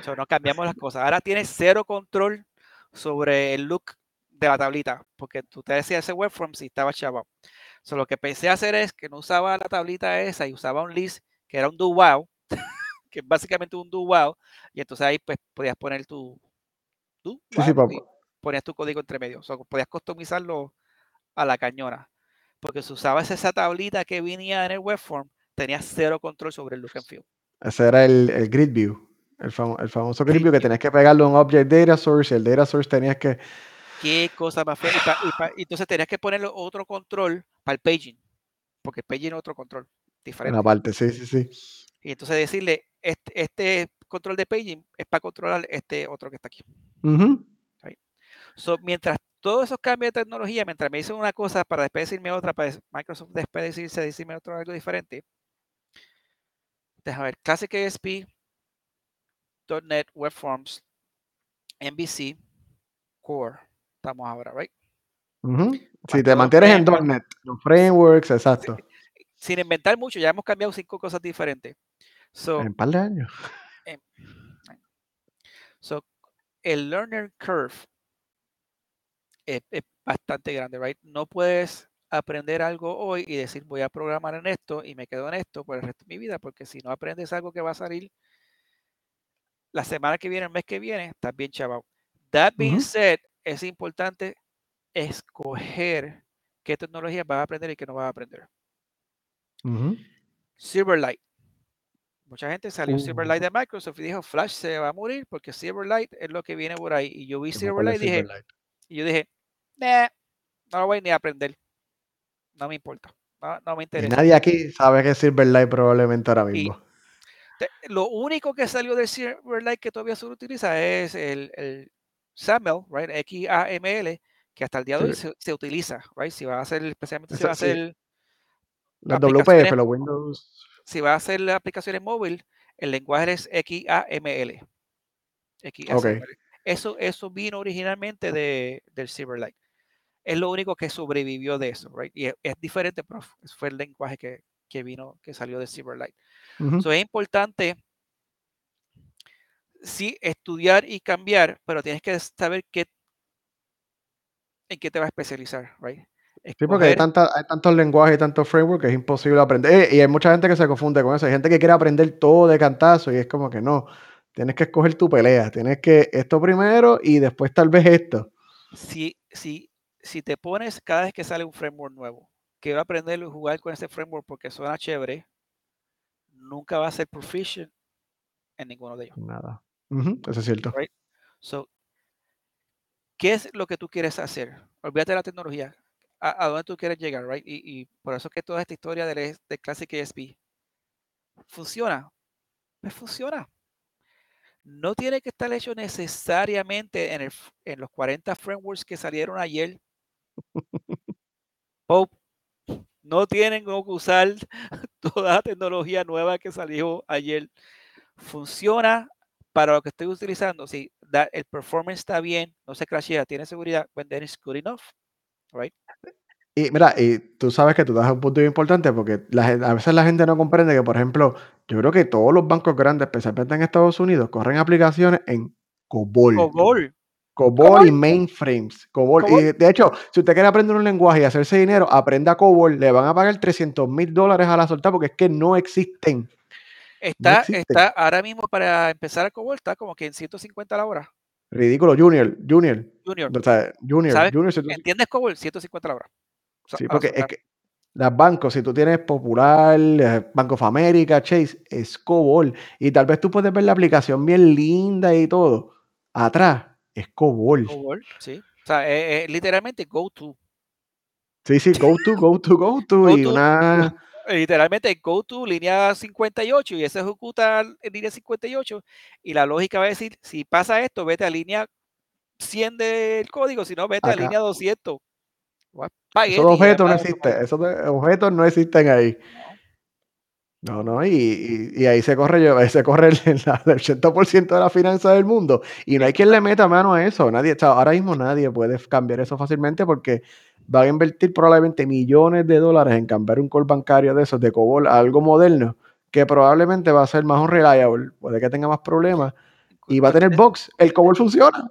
So, no cambiamos las cosas. Ahora tienes cero control sobre el look de la tablita, porque tú te decías ese webforms y estaba chavo. So, lo que pensé hacer es que no usaba la tablita esa y usaba un list que era un do wow, *laughs* que es básicamente un do wow, y entonces ahí pues podías poner tu do Sí, sí, ponías tu código entre medio. So, podías customizarlo a la cañona. Porque si usabas esa tablita que venía en el webform, tenías cero control sobre el look and feel. Ese era el, el grid view. El, famo- el famoso grid Grid view que tenías que pegarle a un object data source y el data source tenías que. Qué cosa más fea. Y, pa- y pa- y entonces tenías que ponerle otro control para el paging, porque el paging es otro control diferente. la parte, sí, sí, sí. Y entonces decirle, este, este control de paging es para controlar este otro que está aquí. So, mientras todos esos cambios de tecnología, mientras me dicen una cosa para después decirme otra, para Microsoft después decirse, decirme otro algo diferente. Déjame ver, Classic ASP, .NET, Webforms, MVC, Core. Estamos ahora, right? Ujú. Si te mantienes en. .NET, los frameworks, exacto. Sin inventar mucho, ya hemos cambiado cinco cosas diferentes. So, En un par de años. So, el learner curve es, es bastante grande, right? No puedes aprender algo hoy y decir voy a programar en esto y me quedo en esto por el resto de mi vida, porque si no aprendes algo que va a salir la semana que viene, el mes que viene, estás bien chaval. That being said, es importante escoger qué tecnología vas a aprender y qué no vas a aprender. Silverlight. Mucha gente salió Uh. Silverlight de Microsoft y dijo, Flash se va a morir porque Silverlight es lo que viene por ahí. Y yo vi Silverlight y dije, Silverlight. y yo dije, "Nah, no lo voy ni a aprender. No me importa. No, no me Y interesa. nadie aquí sabe que es Silverlight probablemente ahora mismo. te- lo único que salió de Silverlight que todavía se utiliza es el, el XAML, right? X-A-M-L, que hasta el día de hoy se, se utiliza, right? Si va a hacer, especialmente si va a hacer, Aplicaciones- WPF, los Windows. si va a hacer las aplicaciones móvil, el lenguaje es XAML. XAML. Eso, eso vino originalmente de, del Silverlight. Es lo único que sobrevivió de eso, right? Y es, es diferente, pero fue el lenguaje que, que vino, que salió de Silverlight. Ujú. So, es importante sí estudiar y cambiar, pero tienes que saber qué, en qué te vas a especializar, right? Sí, porque hay, Escoger- tanta- hay tantos lenguajes y tantos frameworks que es imposible aprender. Eh, y hay mucha gente que se confunde con eso. Hay gente que quiere aprender todo de cantazo y es como que no. Tienes que escoger tu pelea. Tienes que esto primero y después tal vez esto. si, si, si te pones cada vez que sale un framework nuevo, quiero aprender y jugar con ese framework porque suena chévere, nunca va a ser proficient en ninguno de ellos. Nada. Eso es cierto. Right. So, ¿qué es lo que tú quieres hacer? Olvídate de la tecnología. ¿A, dónde tú quieres llegar? Right? Y, por eso es que toda esta historia del, es- de Classic ASP funciona. Pues funciona. No tiene que estar hecho necesariamente en, los 40 frameworks que salieron ayer. No tienen que usar *laughs* toda la tecnología nueva que salió ayer. Funciona para lo que estoy utilizando. Si el performance está bien, no se crashea, tiene seguridad, when then it's good enough. Right? Y mira, y tú sabes que tú das un punto bien importante porque la gen- a veces la gente no comprende que, por ejemplo, yo creo que todos los bancos grandes, especialmente en Estados Unidos, corren aplicaciones en COBOL. COBOL. COBOL COBOL. y mainframes. COBOL. COBOL. Y de hecho, si usted quiere aprender un lenguaje y hacerse dinero, aprenda COBOL. Le van a pagar 300 mil dólares a la solta porque es que no existen. Está, existen. está ahora mismo para empezar el COBOL, está como que en 150 la hora. Ridículo. Junior, Junior. Junior. O sea, Junior, ¿Sabes? Junior. si tú- ¿Entiendes COBOL? 150 la hora. Sí, porque es que las bancos, si tú tienes Popular, eh, Bank of America, Chase, es COBOL. Y tal vez tú puedes ver la aplicación bien linda y todo. Atrás es COBOL. COBOL, sí. O sea, eh, eh, literalmente go to. Sí, sí, go to, go to, go *laughs* to. Go y to. una. *laughs* Literalmente go to línea 58 y eso ejecuta en línea 58 y la lógica va a decir, si pasa esto, vete a línea 100 del código, si no, vete a línea 200. Esos objetos no existen. Esos objetos no existen ahí. No, no, y, y- y ahí se corre, ahí se corre el, el 80% de la finanza del mundo. Y no hay quien le meta mano a eso. Nadie, ahora mismo nadie puede cambiar eso fácilmente porque van a invertir probablemente millones de dólares en cambiar un core bancario de esos, de COBOL, a algo moderno, que probablemente va a ser más unreliable, puede que tenga más problemas y va a tener *laughs* bugs. El COBOL funciona.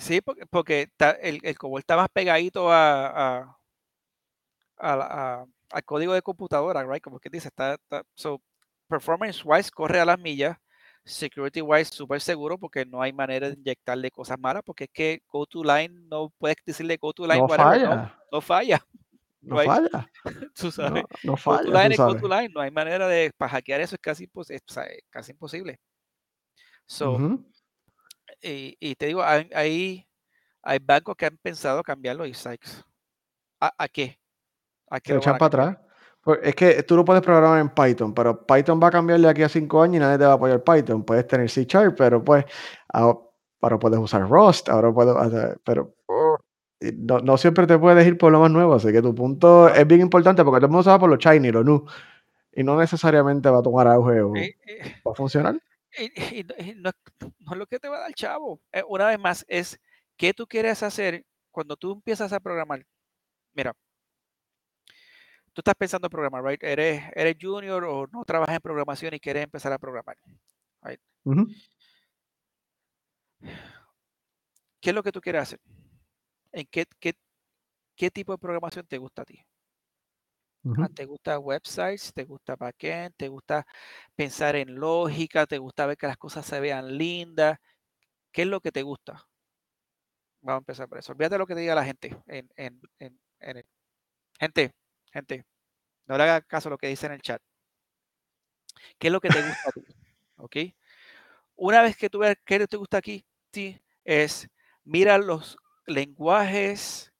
Sí, porque, porque está- el, el COBOL está más pegadito a, a- a la- a- al código de computadora, right? Como que dice, está, está- so, performance wise corre a las millas, security wise súper seguro porque no hay manera de inyectarle cosas malas porque es que go to line no puedes decirle go to line No whatever, no, falla. no falla, *laughs* No right? falla. *laughs* tú No, sabes. no Go to falla, line tú es go sabes. to line, no hay manera de para hackear eso es casi, impos- es, o sea, es casi imposible. So, Ujú. Y, y te digo, hay, hay, hay bancos que han pensado cambiarlo y Sykes. ¿A, a qué? ¿A qué lo echan para cambiar? atrás. Pues es que tú lo puedes programar en Python, pero Python va a cambiar de aquí a cinco años y nadie te va a apoyar Python. Puedes tener C Sharp, pero pues ahora, puedes usar Rust, ahora puedes, pero y no, no siempre te puedes ir por lo más nuevo, así que tu punto es bien importante porque todo el mundo se va por los shiny, los new, y no necesariamente va a tomar auge o va a funcionar. Y- *laughs* y no- y no, no es lo que te va a dar chavo. Eh, una vez más, es qué tú quieres hacer cuando tú empiezas a programar. Mira, tú estás pensando en programar, right? Eres, eres junior o no trabajas en programación y quieres empezar a programar. Ujú, ¿Qué es lo que tú quieres hacer? ¿En qué, qué, qué tipo de programación te gusta a ti? Ah, ¿Te gusta websites? ¿Te gusta backend? ¿Te gusta pensar en lógica? ¿Te gusta ver que las cosas se vean lindas? ¿Qué es lo que te gusta? Vamos a empezar por eso. Olvídate lo que te diga la gente. En, en, en, en el- Gente, gente, no le haga caso a lo que dice en el chat. ¿Qué es lo que te gusta a ti? *laughs* ¿Ok? Una vez que tú veas qué te gusta aquí, sí, es mira los lenguajes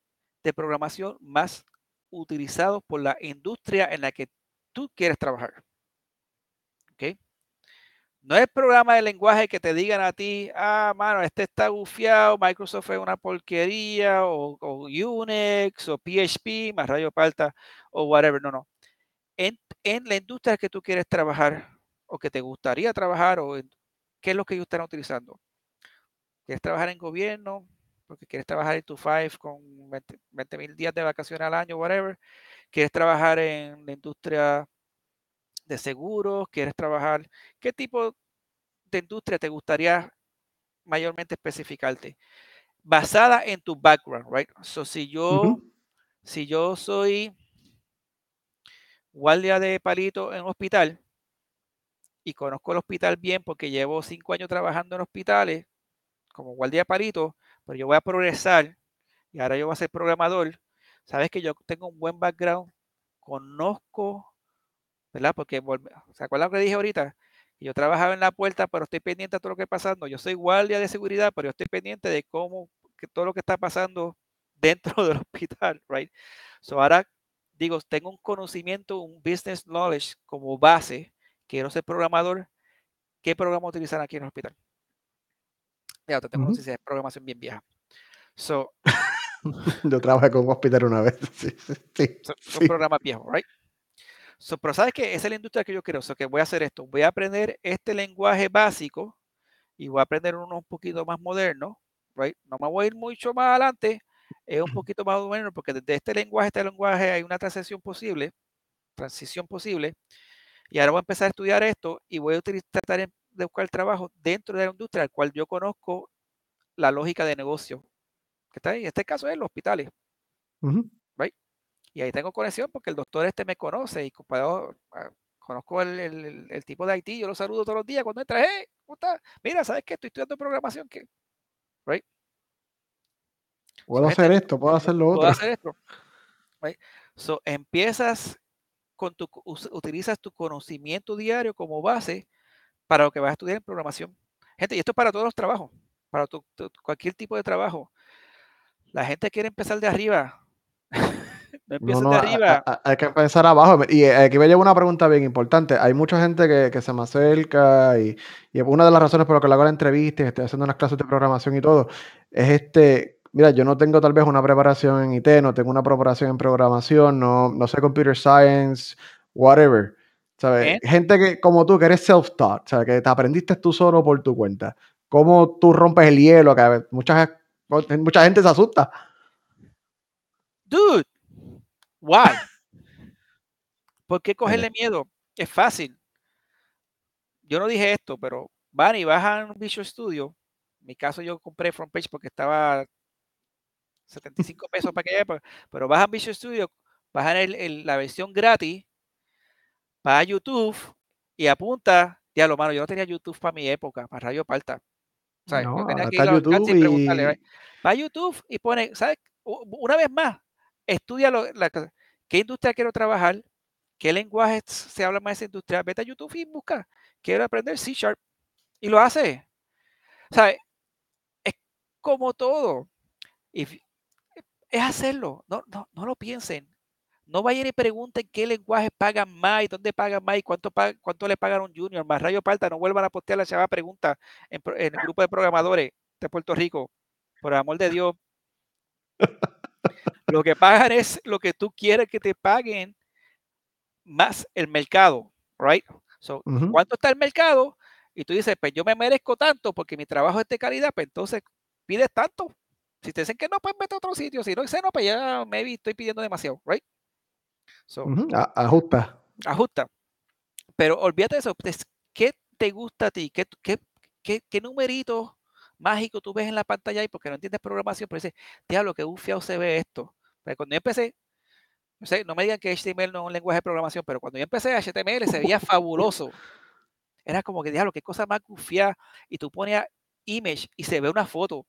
de programación más utilizados por la industria en la que tú quieres trabajar. ¿Ok? No es programa de lenguaje que te digan a ti, ah, mano, este está gufiado, Microsoft es una porquería, o, Unix, o PHP, más rayo palta, o whatever. No, no. En, en, la industria que tú quieres trabajar, o que te gustaría trabajar, o qué es lo que ellos están utilizando. ¿Quieres trabajar en gobierno? Porque quieres trabajar en tu five con 20 mil días de vacaciones al año, whatever. ¿Quieres trabajar en la industria de seguros? ¿Quieres trabajar? ¿Qué tipo de industria te gustaría mayormente especificarte? Basada en tu background, right? So, si yo, si yo soy guardia de palito en hospital y conozco el hospital bien porque llevo cinco años trabajando en hospitales como guardia de palito, pero yo voy a progresar y ahora yo voy a ser programador. Sabes que yo tengo un buen background, conozco ¿verdad? Porque, ¿se acuerdan lo que dije ahorita? Yo trabajaba en la puerta, pero estoy pendiente de todo lo que está pasando. Yo soy guardia de seguridad, pero yo estoy pendiente de cómo, que todo lo que está pasando *laughs* dentro del hospital, right? So ahora digo, tengo un conocimiento, un business knowledge como base, quiero ser programador, ¿qué programa utilizar aquí en el hospital? Ya, tengo uh -huh. programación bien vieja. So, *laughs* Yo trabajé con un hospital una vez. *laughs* Sí, sí, son, son programas viejos, right? So, pero sabes que esa es la industria que yo quiero. So, que voy a hacer esto. Voy a aprender este lenguaje básico y voy a aprender uno un poquito más moderno. Right? No me voy a ir mucho más adelante. Es un poquito más moderno porque desde este lenguaje a este lenguaje hay una transición posible. Transición posible. Y ahora voy a empezar a estudiar esto y voy a utilizar, tratar de buscar trabajo dentro de la industria al cual yo conozco la lógica de negocio. Que está ahí. En este caso es los hospitales. Uh -huh. Right? Y ahí tengo conexión porque el doctor este me conoce y compadre, conozco el, el, el, tipo de Haití, yo lo saludo todos los días cuando entra, hey. Mira, ¿sabes qué? Estoy estudiando programación, right? Puedo so, hacer gente, esto, puedo hacer lo puedo otro. hacer esto. Right? So, empiezas con tu, utilizas tu conocimiento diario como base para lo que vas a estudiar en programación. Gente, y esto es para todos los trabajos, para tu, tu, cualquier tipo de trabajo. La gente quiere empezar de arriba. *laughs* No no, no, de arriba. Hay que empezar abajo. Y aquí me lleva una pregunta bien importante. Hay mucha gente que, que se me acerca y, y, una de las razones por las que le hago la entrevista y estoy haciendo unas clases de programación y todo, es este, mira, yo no tengo tal vez una preparación en IT, no tengo una preparación en programación, no, no sé computer science, whatever. ¿Sabes? ¿Eh? Gente que, como tú, que eres self-taught, ¿sabes? que te aprendiste tú solo por tu cuenta. ¿Cómo tú rompes el hielo? Que mucha, mucha gente se asusta. Dude, Why? *laughs* ¿Por qué cogerle miedo? Es fácil. Yo no dije esto, pero van y bajan Visual Studio. En mi caso yo compré FrontPage porque estaba 75 pesos para que pero bajan Visual Studio, bajan el, el, la versión gratis, va a YouTube y apunta, ya lo malo, yo no tenía YouTube para mi época, para Radio Palta. No, yo tenía que ir a YouTube y... va a YouTube y pone, ¿sabes? Una vez más, estudia lo, la, qué industria quiero trabajar, qué lenguaje se habla más de esa industria. Vete a YouTube y busca, quiero aprender C Sharp. Y lo hace. O sea, es como todo. Y es hacerlo. No, no, no lo piensen. No vayan y pregunten qué lenguaje pagan más y dónde pagan más y cuánto, cuánto le un junior. Más rayo palta, no vuelvan a postear la chava pregunta en, en el *laughs* grupo de programadores de Puerto Rico. Por el amor de Dios, *laughs* lo que pagan es lo que tú quieres que te paguen más el mercado, right? So, uh -huh. ¿Cuánto está el mercado? Y tú dices, pues yo me merezco tanto porque mi trabajo es de calidad, pues entonces pides tanto. Si te dicen que no, pues vete a otro sitio. Si no dicen no, pues ya maybe estoy pidiendo demasiado, right? So, uh -huh. Ajusta. Ajusta. Pero olvídate de eso. Pues, ¿Qué te gusta a ti? ¿Qué, qué, qué, qué numerito mágico tú ves en la pantalla ahí porque no entiendes programación? Pero dices, diablo, qué bufiado se ve esto. Pero cuando yo empecé, no, sé, no me digan que HTML no es un lenguaje de programación, pero cuando yo empecé HTML se veía fabuloso. Era como que, diablo, qué cosa más gufiada. Y tú ponías image y se ve una foto.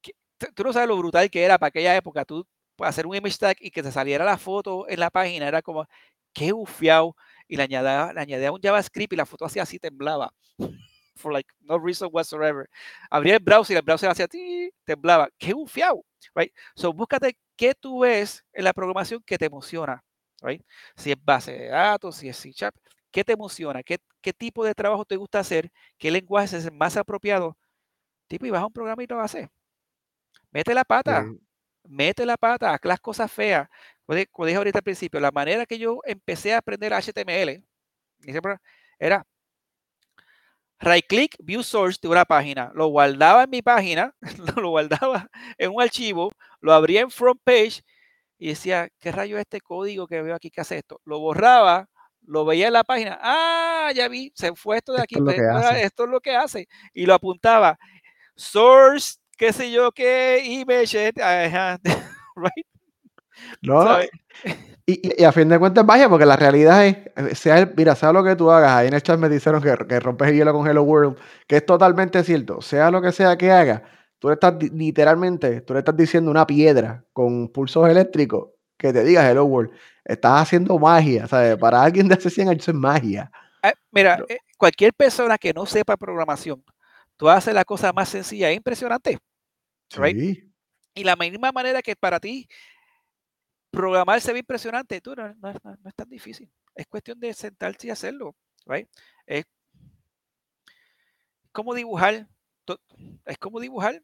Que, tú no sabes lo brutal que era para aquella época. Tú hacer un image tag y que te saliera la foto en la página era como, qué gufiado. y le añadía, le añadía un JavaScript y la foto hacía así, temblaba. *laughs* For like no reason whatsoever. Abría el browser y el browser hacía así, temblaba. ¡Qué bufiado! Right? So, búscate qué tú ves en la programación que te emociona. Right? Si es base de datos, si es C Sharp, ¿qué te emociona? ¿Qué, ¿Qué tipo de trabajo te gusta hacer? ¿Qué lenguaje es el más apropiado? Tipo, y vas a un programa y lo haces. Mete la pata. Mete la pata, haz las cosas feas. Como dije ahorita al principio, la manera que yo empecé a aprender HTML era right click, view source de una página, lo guardaba en mi página, *laughs* lo guardaba en un archivo, lo abría en front page y decía, ¿qué rayo es este código que veo aquí que hace esto? Lo borraba, lo veía en la página, ah, ya vi, se fue esto de aquí, Esto es lo que hace. esto es lo que hace, y lo apuntaba, source, qué sé yo, qué image, ajá, *laughs* right? No, ¿Sabes? y, y, a fin de cuentas, vaya, porque la realidad es, eh, sea el- mira, sea lo que tú hagas, ahí en el chat me dijeron que, que rompes el hielo con Hello World, que es totalmente cierto, sea lo que sea que hagas, tú le estás literalmente, tú le estás diciendo una piedra con pulsos eléctricos que te diga Hello World, estás haciendo magia, ¿sabes? Para alguien de hace 100 años es magia. Ah, mira, Pero- eh, cualquier persona que no sepa programación, tú haces la cosa más sencilla, es impresionante. Right. Sí, Y la misma manera que para ti programar se ve impresionante, tú no, no es- no- no es tan difícil. Es cuestión de sentarse y hacerlo. Right. Es como dibujar. Es como dibujar.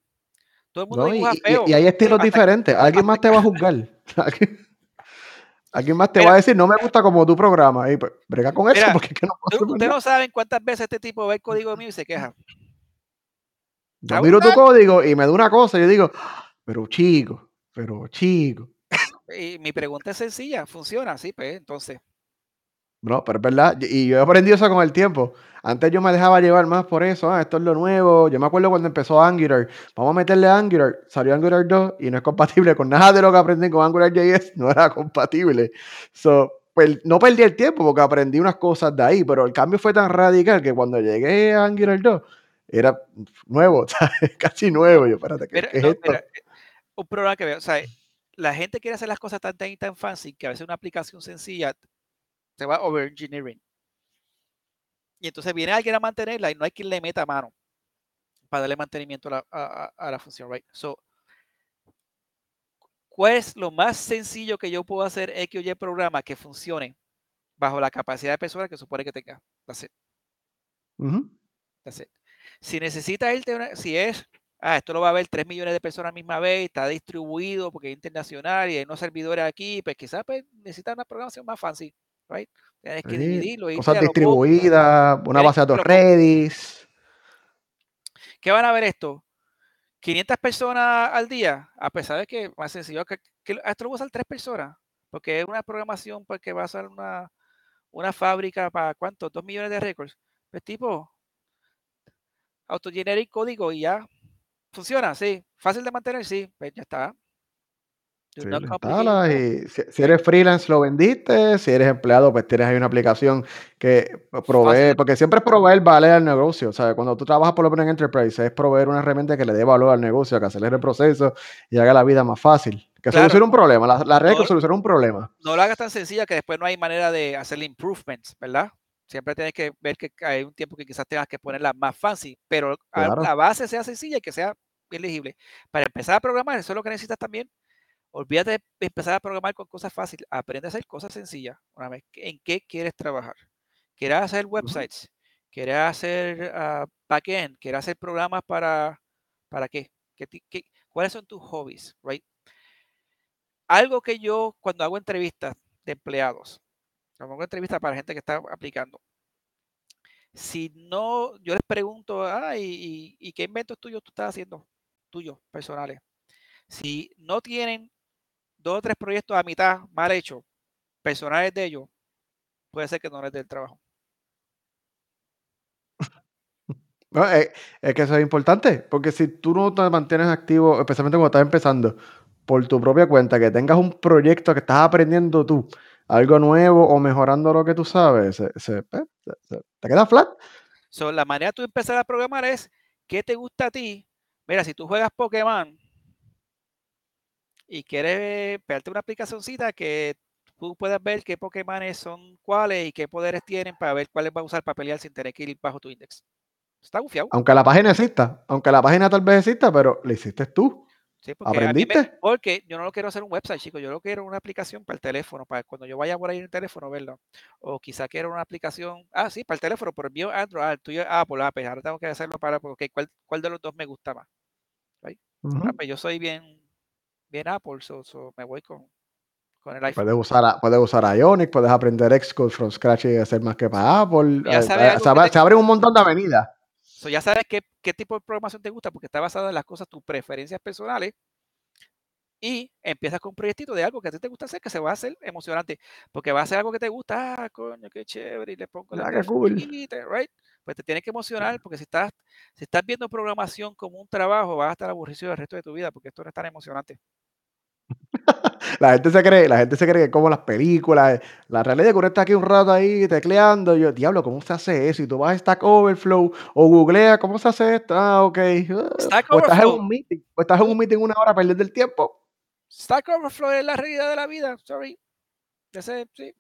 Todo el mundo dibuja y- feo. y hay estilos hasta- diferentes, alguien más te va a juzgar. *laughs* *laughs* Alguien- más te va a decir, no me gusta como tu programa. Y pues, brega con eso, porque es que no Ustedes no saben cuántas veces este tipo ve el código mío y se queja. Yo ¿Está miro tu código y me da una cosa, y yo digo, "Ah, pero chico, pero chico. Y mi pregunta es sencilla, ¿funciona? Sí, pues entonces. No, pero es verdad. y- yo he aprendido eso con el tiempo. Antes yo me dejaba llevar más por eso. Ah, esto es lo nuevo. Yo me acuerdo cuando empezó Angular. Vamos a meterle Angular. Salió Angular 2 y no es compatible con nada de lo que aprendí con AngularJS. No era compatible. So, pues, no perdí el tiempo porque aprendí unas cosas de ahí. Pero el cambio fue tan radical que cuando llegué a Angular 2 era nuevo, *laughs* ¿sabes? casi nuevo. Yo, espérate, ¿qué, Mira, qué es no, esto? mira, eh, un programa que veo, o sea, la gente quiere hacer las cosas tan, tan, y tan fancy que a veces una aplicación sencilla se va over engineering. Y entonces viene alguien a mantenerla y no hay quien le meta mano para darle mantenimiento a la, a- a- a la función, right? So, ¿cuál es lo más sencillo que yo puedo hacer X o Y programa que funcione bajo la capacidad de personas que supone que tenga? That's it. That's it. Si necesitas irte, una- si es, ah, esto lo va a ver 3 millones de personas a la misma vez, está distribuido porque es internacional y hay unos servidores aquí, pues quizás pues, necesitas una programación más fancy, right? Tienes que Sí, dividirlo, cosas distribuidas, una base de datos. Redis. ¿Qué van a ver esto? 500 personas al día, a pesar de que más sencillo, que, que esto lo usan tres personas, porque es una programación pues, que va a ser una, una fábrica para cuánto, 2 millones de récords. Pues tipo, autogeneric código y ya funciona, sí. Fácil de mantener, sí, pues ya está. Sí, y si, si eres freelance lo vendiste, si eres empleado pues tienes ahí una aplicación que provee, porque siempre es proveer valor al negocio, o sea, cuando tú trabajas por lo menos en Enterprise es proveer una herramienta que le dé valor al negocio, que acelere el proceso y haga la vida más fácil, que Claro, solucione un problema, la, la red no, que soluciona un problema. no lo hagas tan sencilla que después no hay manera de hacerle improvements, ¿verdad? Siempre tienes que ver que hay un tiempo que quizás tengas que ponerla más fancy, pero Claro. la base sea sencilla y que sea bien legible. Para empezar a programar, eso es lo que necesitas también. Olvídate de empezar a programar con cosas fáciles. Aprende a hacer cosas sencillas. Una vez, ¿en qué quieres trabajar? ¿Quieres hacer websites? ¿Quieres hacer ah, backend? ¿Quieres hacer programas para, para qué? ¿Qué ti- qué- ¿Cuáles son tus hobbies? Right? Algo que yo cuando hago entrevistas de empleados, cuando hago entrevistas para gente que está aplicando, si no, yo les pregunto, ah, ¿y, y- y qué inventos tuyos tú estás haciendo? Tuyos, personales. Si no tienen dos o tres proyectos a mitad mal hechos, personales de ellos, puede ser que no les dé el trabajo. *laughs* Es, es que eso es importante, porque si tú no te mantienes activo, especialmente cuando estás empezando, por tu propia cuenta, que tengas un proyecto que estás aprendiendo tú, algo nuevo o mejorando lo que tú sabes, se, se- te queda flat. So, la manera de tú empezar a programar es qué te gusta a ti. Mira, si tú juegas Pokémon y quieres pegarte una aplicacióncita que tú puedas ver qué Pokémon son cuáles y qué poderes tienen para ver cuáles va a usar para pelear sin tener que ir bajo tu index. Está bufiado. Aunque la página exista, aunque la página tal vez exista, pero la hiciste tú. Sí, porque, ¿Aprendiste? Me, porque yo no lo quiero hacer un website, chicos. Yo lo quiero una aplicación para el teléfono, para cuando yo vaya por ahí en el teléfono verlo. O quizá quiero una aplicación, ah, sí, para el teléfono, pero el mío Android, ah, el tuyo Apple, ah, pues ahora tengo que hacerlo para, porque ¿cuál, cuál de los dos me gusta más? Ah, pues yo soy bien, bien Apple, so, so me voy con, con el iPhone. Puedes usar, puedes usar Ionic, puedes aprender Xcode from scratch y hacer más que para Apple. Ya Eh, sabes eh, se, abre- te- se abren un montón de avenidas. So, ya sabes qué, qué tipo de programación te gusta porque está basada en las cosas, tus preferencias personales. Y empiezas con un proyectito de algo que a ti te gusta hacer, que se va a hacer emocionante. Porque va a ser algo que te gusta, ah, coño, qué chévere, y le pongo la Ah, qué cool. right? Pues te tienes que emocionar, porque si estás, si estás viendo programación como un trabajo, vas a estar aburrido el resto de tu vida, porque esto no es tan emocionante. *laughs* La gente se cree, la gente se cree que es como las películas. La realidad es que uno está aquí un rato ahí tecleando. y Yo, diablo, ¿cómo se hace eso? Y tú vas a Stack Overflow o googlea, ¿cómo se hace esto? Ah, ok. Stack o estás en un meeting, o estás en un meeting una hora perdiendo el tiempo. Stack Overflow es la realidad de la vida, sorry. Ese, sí,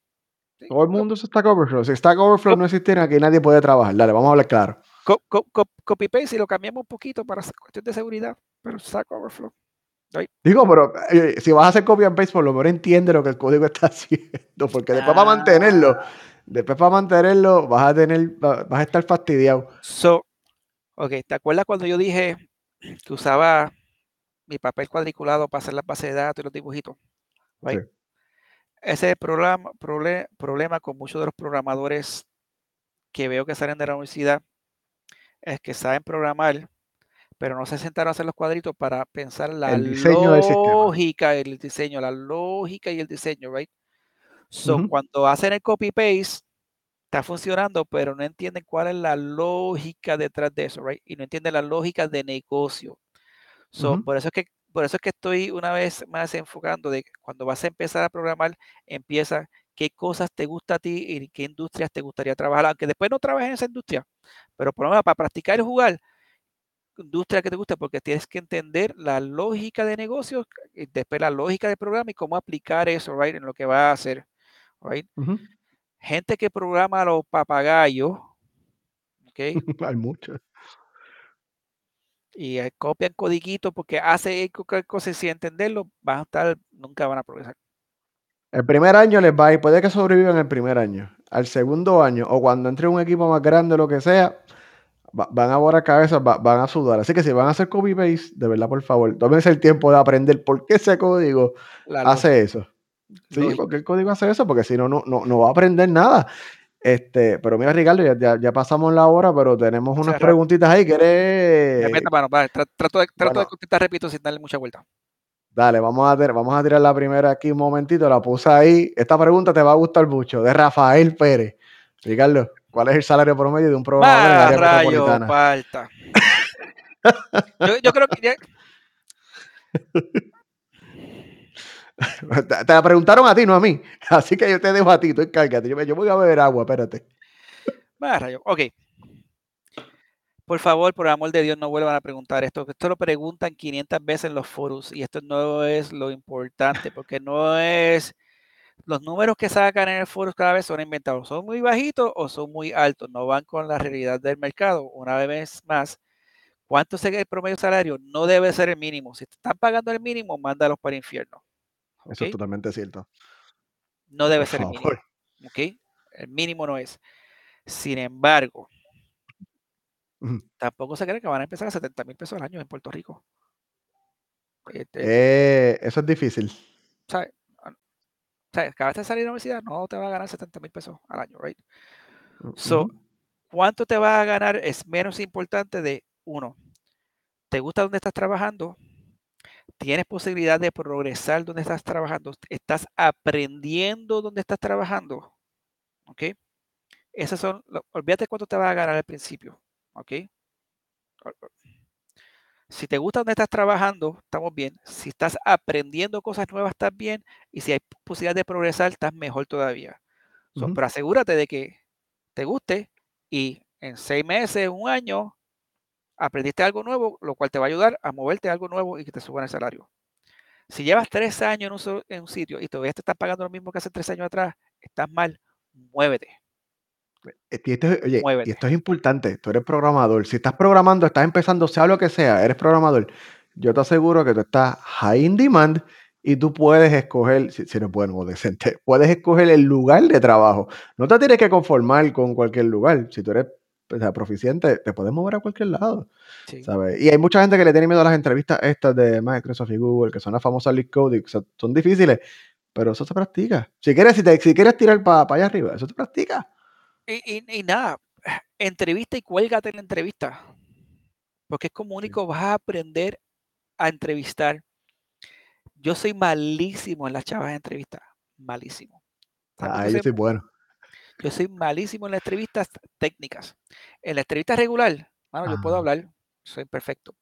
sí. Todo el mundo usa Stack Overflow. Si Stack Overflow no existiera, aquí nadie puede trabajar. Dale, vamos a hablar claro. Co- co- co- copy paste y lo cambiamos un poquito para cuestión de seguridad, pero Stack Overflow. Digo, pero eh, si vas a hacer copy and paste, por lo menos entiende lo que el código *laughs* está haciendo. Porque después para mantenerlo, Ah. después para mantenerlo, vas a tener, va- vas a estar fastidiado. So, ok, ¿te acuerdas cuando yo dije que usaba mi papel cuadriculado para hacer las bases de datos y los dibujitos? Right? Sí. Ese es el problema con muchos de los programadores que veo que salen de la universidad es que saben programar, pero no se sentaron a hacer los cuadritos para pensar la El diseño del lógica, el diseño, la lógica y el diseño, right? So, Ujú. cuando hacen el copy paste, está funcionando, pero no entienden cuál es la lógica detrás de eso, right? Y no entienden la lógica de negocio. So, Ujú. por eso es que por eso es que estoy una vez más enfocando de cuando vas a empezar a programar, empieza qué cosas te gusta a ti y qué industrias te gustaría trabajar, aunque después no trabajes en esa industria, pero por lo menos para practicar y jugar, industria que te gusta, porque tienes que entender la lógica de negocios, y después la lógica de programa y cómo aplicar eso, right, en lo que va a hacer, right? Gente que programa a los papagayos, ¿ok? *laughs* Hay muchos. y eh, copian codiguitos porque hace cualquier cosa y sin entenderlo, van a estar, nunca van a progresar. El primer año les va y puede que sobrevivan el primer año. Al segundo año, o cuando entre un equipo más grande o lo que sea, va- van a borrar cabezas, va- van a sudar. Así que si van a hacer copy paste, de verdad, por favor, tómense el tiempo de aprender por qué ese código hace eso. Sí, lógica. porque el código hace eso, porque si no, no, no, no va a aprender nada. Este, pero mira, Ricardo, ya, ya, ya pasamos la hora, pero tenemos unas preguntitas ahí. ¿Quieres? meta mano, vale, tra- trato, de, trato de contestar, repito, sin darle mucha vuelta. Dale, vamos a, vamos a tirar la primera aquí un momentito. La puse ahí. Esta pregunta te va a gustar mucho. De Rafael Pérez. Ricardo, ¿cuál es el salario promedio de un programador en el ¡Más área rayo, metropolitana? falta! yo, yo creo que ya, *laughs* te, te la preguntaron a ti, no a mí. *laughs* Así que yo te dejo a ti, tú encárgate. Yo, voy a beber agua, espérate. más rayo. Ok. Por favor, por amor de Dios, no vuelvan a preguntar esto. Esto lo preguntan 500 veces en los foros y esto no es lo importante porque no es los números que sacan en el foro cada vez son inventados. Son muy bajitos o son muy altos. No van con la realidad del mercado. Una vez más, ¿cuánto es el promedio salario? No debe ser el mínimo. Si te están pagando el mínimo, mándalos para el infierno. Eso es totalmente cierto. No debe Por ser el mínimo. ¿ok? El mínimo no es. Sin embargo, tampoco se cree que van a empezar a 70 mil pesos al año en Puerto Rico. Este, Eh, eso es difícil. ¿sabes? Ah, ¿sabes? Acabas de salir de la universidad, no te va a ganar 70 mil pesos al año, right? So. ¿Cuánto te vas a ganar? Es menos importante de uno. ¿Te gusta donde estás trabajando? ¿Tienes posibilidad de progresar donde estás trabajando? ¿Estás aprendiendo donde estás trabajando? ¿Ok? Esas son, olvídate cuánto te vas a ganar al principio. ¿Ok? Si te gusta donde estás trabajando, estamos bien. Si estás aprendiendo cosas nuevas, estás bien. Y si hay posibilidad de progresar, estás mejor todavía. So. Pero asegúrate de que te guste y en seis meses, un año, aprendiste algo nuevo, lo cual te va a ayudar a moverte a algo nuevo y que te suban el salario. Si llevas tres años en un, en un sitio y todavía te están pagando lo mismo que hace tres años atrás, estás mal, muévete. Eh, y esto es- oye, y esto es importante. Tú eres programador. Si estás programando, estás empezando, sea lo que sea, eres programador. Yo te aseguro que tú estás high in demand y tú puedes escoger, si, si eres bueno o decente, *laughs* puedes escoger el lugar de trabajo. No te tienes que conformar con cualquier lugar. Si tú eres o sea, proficiente, te puedes mover a cualquier lado. Sí. ¿sabes? Y hay mucha gente que le tiene miedo a las entrevistas estas de Microsoft y Google, que son las famosas leak coding, son, son difíciles, pero eso se practica. Si quieres, si, te- si quieres tirar para allá arriba, eso se practica. Y, y- y nada, entrevista y cuélgate en la entrevista. Porque es como único vas a aprender a entrevistar. Yo soy malísimo en las chavas de entrevista. Malísimo. ¿Sabes por qué Ahí yo soy bueno. Yo soy malísimo en las entrevistas técnicas. En la entrevista regular, mano, yo puedo Ah. hablar, soy perfecto.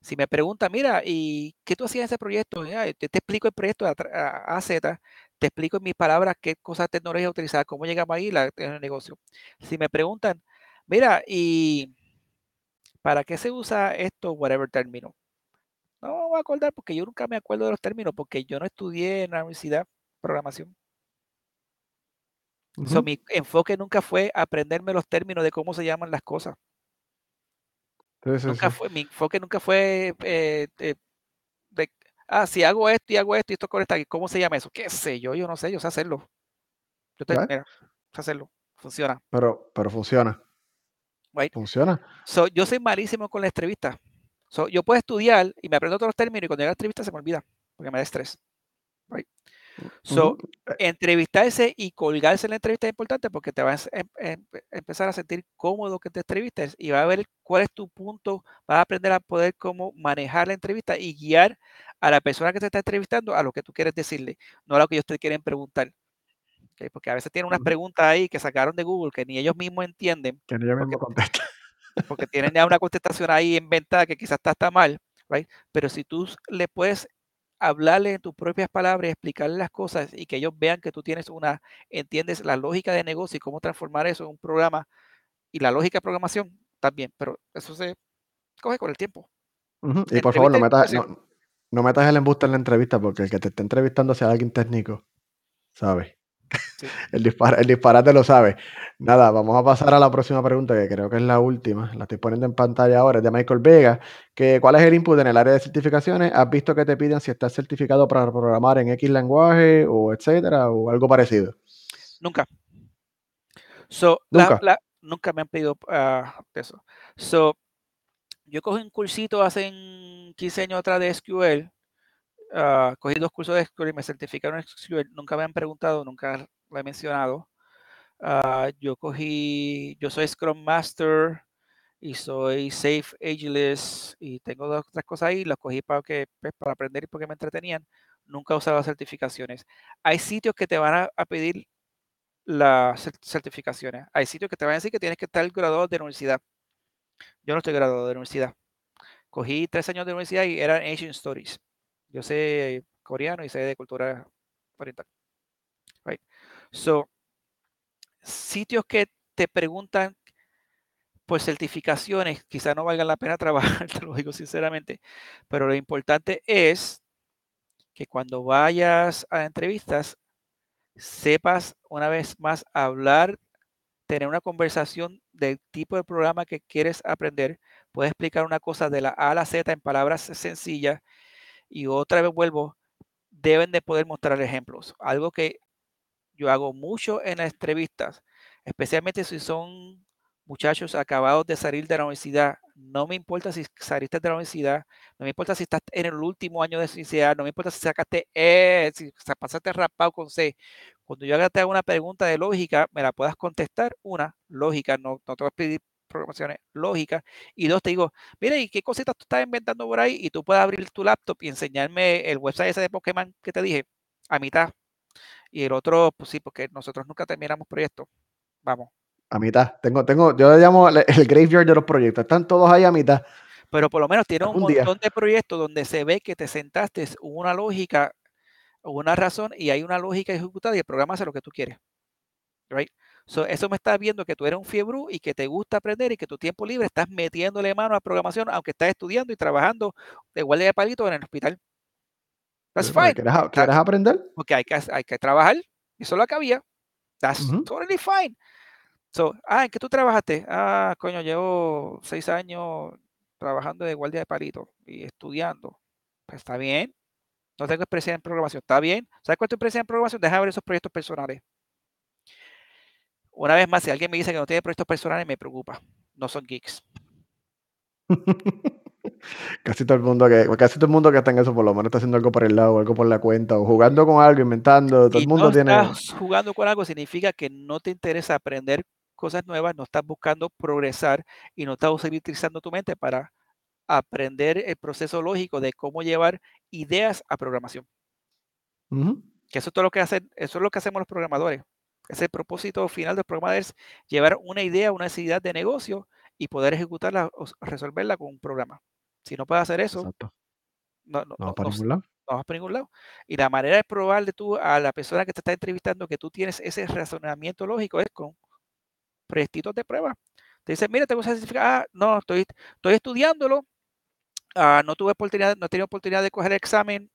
Si me preguntan, mira, ¿y qué tú hacías en ese proyecto? Ya, te, te explico el proyecto de a Z, te explico en mis palabras qué cosas tecnología utilizar, cómo llegamos ahí la, en el negocio. Si me preguntan, mira, ¿y para qué se usa esto, whatever término? No me voy a acordar porque yo nunca me acuerdo de los términos porque yo no estudié en la universidad programación. So, Ujú. mi enfoque nunca fue aprenderme los términos de cómo se llaman las cosas. Sí, Nunca sí. fue, mi enfoque nunca fue eh, de, ah, si hago esto y hago esto y esto conecta, ¿cómo se llama eso? ¿Qué sé yo? Yo no sé, yo sé hacerlo. Yo te, mira, sé hacerlo. Funciona. Pero, pero funciona. Right? Funciona. So, yo soy malísimo con la entrevista. So, yo puedo estudiar y me aprendo todos los términos y cuando llega la entrevista se me olvida porque me da estrés. Right? So, Ujú. Eh, entrevistarse y colgarse en la entrevista es importante porque te vas a em- em- empezar a sentir cómodo que te entrevistes y va a ver cuál es tu punto, vas a aprender a poder cómo manejar la entrevista y guiar a la persona que te está entrevistando a lo que tú quieres decirle, no a lo que ellos te quieren preguntar. ¿ok? Porque a veces tienen unas preguntas ahí que sacaron de Google que ni ellos mismos entienden Que ni yo porque, mismo contesto. *laughs* porque tienen ya una contestación ahí inventada que quizás está, está mal, right? pero si tú le puedes hablarle en tus propias palabras explicarle las cosas y que ellos vean que tú tienes una, entiendes la lógica de negocio y cómo transformar eso en un programa y la lógica de programación también, pero eso se coge con el tiempo. Y por favor, no metas, no metas el embuste en la entrevista porque el que te está entrevistando sea alguien técnico, ¿sabes? Sí. El, dispara- el disparate lo sabe. Nada, vamos a pasar a la próxima pregunta, que creo que es la última. La estoy poniendo en pantalla ahora, es de Michael Vega. Que, ¿Cuál es el input en el área de certificaciones? ¿Has visto que te piden si estás certificado para programar en X lenguaje o etcétera o algo parecido? Nunca. So, Nunca. la- nunca me han pedido ah, eso. So, yo cogí un cursito hace 15 años atrás de SQL. ah, cogí dos cursos de SQL y me certificaron en SQL. Nunca me han preguntado, nunca lo he mencionado. Ah, yo cogí, yo soy Scrum Master y soy Safe Ageless y tengo dos otras cosas ahí. Las cogí para, que, pues, para aprender y porque me entretenían. Nunca he usado certificaciones. Hay sitios que te van a, a pedir las cer- certificaciones. Hay sitios que te van a decir que tienes que estar graduado de la universidad. Yo no estoy graduado de la universidad. Cogí tres años de universidad y eran Asian Stories. Yo sé coreano y sé de cultura oriental. So, sitios que te preguntan por certificaciones, quizá no valga la pena *laughs* trabajar, te lo digo sinceramente, pero lo importante es que cuando vayas a entrevistas, sepas una vez más hablar tener una conversación del tipo de programa que quieres aprender. Puedes explicar una cosa de la A a la Z en palabras sencillas y otra vez vuelvo, deben de poder mostrar ejemplos. Algo que yo hago mucho en las entrevistas, especialmente si son muchachos acabados de salir de la universidad. No me importa si saliste de la universidad, no me importa si estás en el último año de universidad, no me importa si sacaste E, si pasaste rapado con C. Cuando yo te haga una pregunta de lógica, me la puedas contestar. Una, lógica, no, no te voy a pedir programaciones, lógica. Y dos, te digo, mira, ¿y qué cositas tú estás inventando por ahí? Y tú puedes abrir tu laptop y enseñarme el website ese de Pokémon que te dije a mitad. Y el otro, pues sí, porque nosotros nunca terminamos proyectos. Vamos. A mitad. Tengo, tengo, yo le llamo el, el graveyard de los proyectos. Están todos ahí a mitad. Pero por lo menos tiene un montón de proyectos donde se ve que te sentaste, una lógica, una razón y hay una lógica ejecutada y el programa hace lo que tú quieres. Right? So, eso me está viendo que tú eres un fiebre y que te gusta aprender y que tu tiempo libre estás metiéndole mano a programación, aunque estás estudiando y trabajando de guardia de palito en el hospital. That's fine. ¿Quieres, That- a- ¿Quieres aprender? porque hay que, hay que trabajar. Eso es lo que había. That's totally fine. So, ah, ¿en qué tú trabajaste? Ah, coño, llevo seis años trabajando de guardia de palito y estudiando. Pues está bien. No tengo experiencia en programación. Está bien. ¿Sabes cuál es tu experiencia en programación? Deja ver esos proyectos personales. Una vez más, si alguien me dice que no tiene proyectos personales, me preocupa. No son geeks. *laughs* Casi todo el mundo que casi todo el mundo que está en eso por lo menos está haciendo algo por el lado, algo por la cuenta, o jugando con algo, inventando, todo Si el mundo no tiene. estás jugando con algo, significa que no te interesa aprender cosas nuevas, no estás buscando progresar y no estás utilizando tu mente para aprender el proceso lógico de cómo llevar ideas a programación. Que eso es todo lo que hacen, eso es lo que hacemos los programadores. Ese propósito final del programador es llevar una idea, una necesidad de negocio y poder ejecutarla o resolverla con un programa. Si no puedes hacer eso, Exacto. no, no, No, no, para ningún lado. no vas para ningún lado. Y la manera de probarle tú a la persona que te está entrevistando que tú tienes ese razonamiento lógico es con proyectitos de prueba. Te dicen, mira, tengo ese certificado. Ah, no, estoy, estoy estudiándolo. Ah, no tuve oportunidad, no he tenido oportunidad de coger el examen.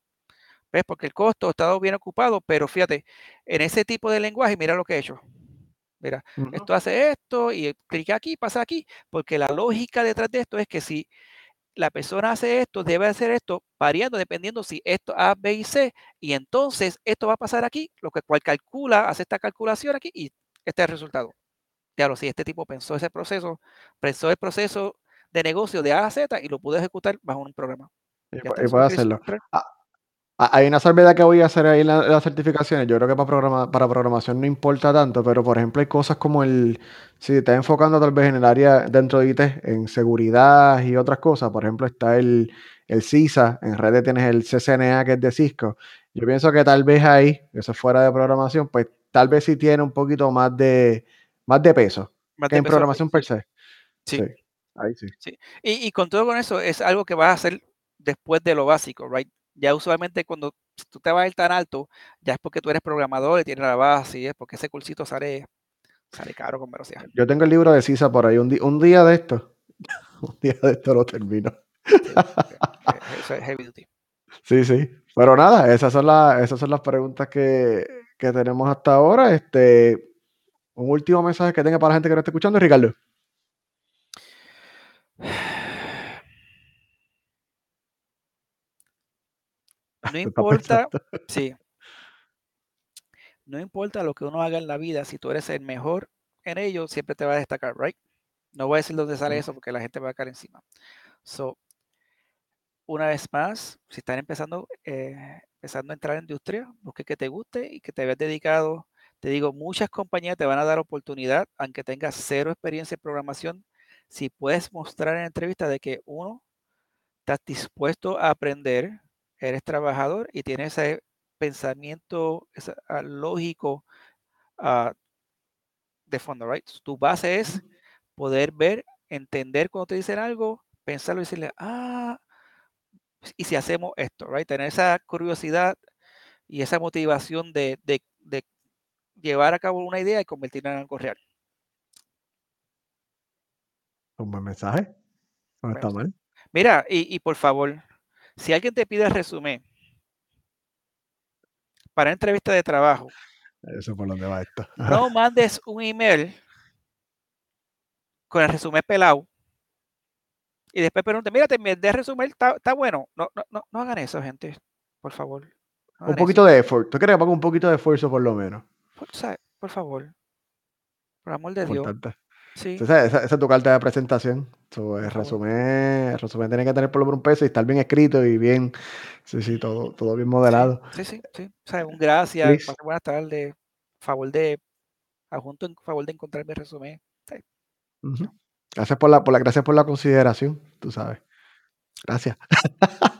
¿Ves? Porque el costo ha estado bien ocupado, pero fíjate, en ese tipo de lenguaje, mira lo que he hecho. Mira, esto hace esto y clica aquí, pasa aquí, porque la lógica detrás de esto es que si la persona hace esto, debe hacer esto, variando dependiendo si esto A, B y C, y entonces esto va a pasar aquí, lo que cual calcula, hace esta calculación aquí y este es el resultado. Claro, si este tipo pensó ese proceso, pensó el proceso de negocio de A a Z y lo pudo ejecutar bajo un programa. Y, puede hacerlo. ah, hay una salvedad que voy a hacer ahí en la- las certificaciones. Yo creo que para, programa, para programación no importa tanto, pero por ejemplo hay cosas como el, si te estás enfocando tal vez en el área dentro de IT, en seguridad y otras cosas, por ejemplo está el, el CISA, en redes tienes el CCNA que es de Cisco. Yo pienso que tal vez ahí, eso es fuera de programación, pues tal vez sí tiene un poquito más de, más de peso Más que de en peso, programación per se. sí. Sí, ahí sí. Sí. Y, y con todo con eso es algo que vas a hacer después de lo básico, right? Ya usualmente cuando tú te vas a ir tan alto, ya es porque tú eres programador y tienes la base, y es porque ese cursito sale, sale caro con velocidad. Yo tengo el libro de CISA por ahí. Un, un día de esto, *laughs* un día de esto lo termino. Sí, que- que eso es heavy duty. Sí, sí. Pero nada, esas son las, esas son las preguntas que, que tenemos hasta ahora. Este, un último mensaje que tenga para la gente que no está escuchando, Ricardo. No importa, sí, no importa lo que uno haga en la vida, si tú eres el mejor en ello, siempre te va a destacar, right? No voy a decir dónde sale eso porque la gente va a caer encima. So, una vez más, si están empezando, eh, empezando a entrar en industria, busque que te guste y que te veas dedicado. Te digo, muchas compañías te van a dar oportunidad, aunque tengas cero experiencia en programación, si puedes mostrar en entrevista de que uno, estás dispuesto a aprender, eres trabajador y tienes ese pensamiento ese, ah, lógico ah, de fondo, right? Tu base es poder ver, entender cuando te dicen algo, pensarlo y decirle, ah, y si hacemos esto, right? Tener esa curiosidad y esa motivación de, de, de llevar a cabo una idea y convertirla en algo real. Un buen mensaje. No está mal. Mira, y, y por favor, si alguien te pide resumen para entrevista de trabajo, Eso es por donde va esto. no *laughs* mandes un email con el resumen pelado y después pregunte, mira, te de resumen, está, bueno. No, no, no, no hagan eso, gente, por favor. no Un poquito de esfuerzo. ¿Tú crees que ponga un poquito de esfuerzo por lo menos? Por, favor, por amor de Dios. Sí, Esa, esa- esa es tu carta de presentación. So, el, resumen, el resumen tiene que tener por lo menos un peso y estar bien escrito y bien, sí, sí, todo, todo bien modelado. sí, sí, sí. O sea, un gracias, buenas tardes, favor de, adjunto en favor de encontrar mi resumen. Sí. Gracias por la, por la, gracias por la consideración, tú sabes. Gracias. *laughs*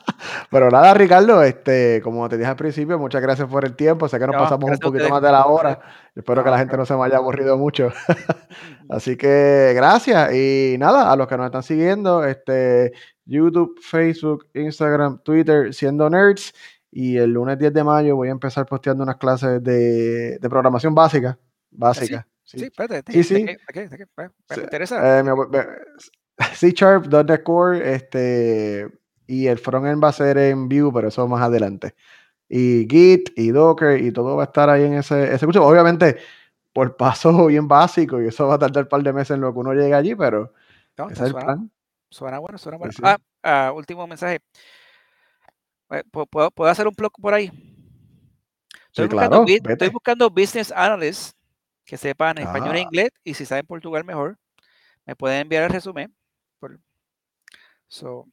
Pero nada, Ricardo, este, como te dije al principio, muchas gracias por el tiempo. Sé que nos No, pasamos un poquito más de la hora. Espero que la gente no se me haya aburrido mucho. *laughs* Así que gracias. Y nada, a los que nos están siguiendo, este, YouTube, Facebook, Instagram, Twitter, siendo nerds. Y el lunes 10 de mayo voy a empezar posteando unas clases de, de programación básica. Básica. Sí, Sí, espérate. ¿de sí. qué- sí. de qué- de qué- de qué? Pues, pues, Sí, Me interesa. eh, me abu- me- *laughs* C Sharp, .NET Core, este, y el frontend va a ser en Vue, pero eso más adelante. y Git y Docker y todo va a estar ahí en ese, ese curso. Obviamente, por paso *laughs* bien básico y eso va a tardar un par de meses en lo que uno llegue allí, pero No, ese está es el suena, plan. suena bueno, suena bueno. sí. Ah, ah, último mensaje. Eh, ¿pu- ¿Puedo, puedo hacer un blog por ahí? Estoy, Sí, buscando, claro, estoy buscando business analysts que sepan español e Ah. inglés y si saben portugués mejor, me pueden enviar el resumen. So,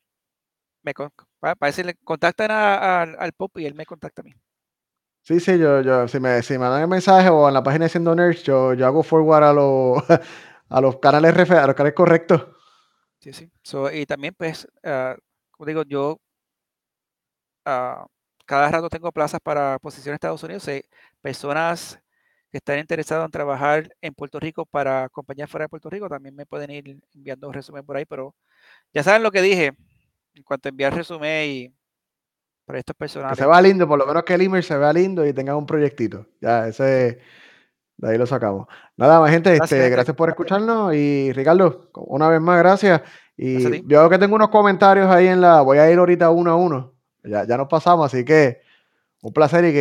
me, para decirle, contactan a- a- al Pop y él me contacta a mí. Sí, sí, yo, yo, si me, si me dan el mensaje o en la página de Siendo Nerds, yo, yo hago forward a los, *laughs* a los canales refe- a los canales correctos. Sí, sí. So, y también, pues, ah, como digo, yo ah, cada rato tengo plazas para posiciones en Estados Unidos. personas que están interesadas en trabajar en Puerto Rico para compañías fuera de Puerto Rico también me pueden ir enviando resumen por ahí, pero ya saben lo que dije en cuanto a enviar resumen y para estos Que personales. se vea lindo, por lo menos que el email se vea lindo y tenga un proyectito. Ya, ese, de ahí lo sacamos. Nada más, gente, Gracias, este, gracias por escucharnos y Ricardo, una vez más, gracias. Y yo que tengo unos comentarios ahí en la, voy a ir ahorita uno a uno. Ya, ya nos pasamos, así que un placer y que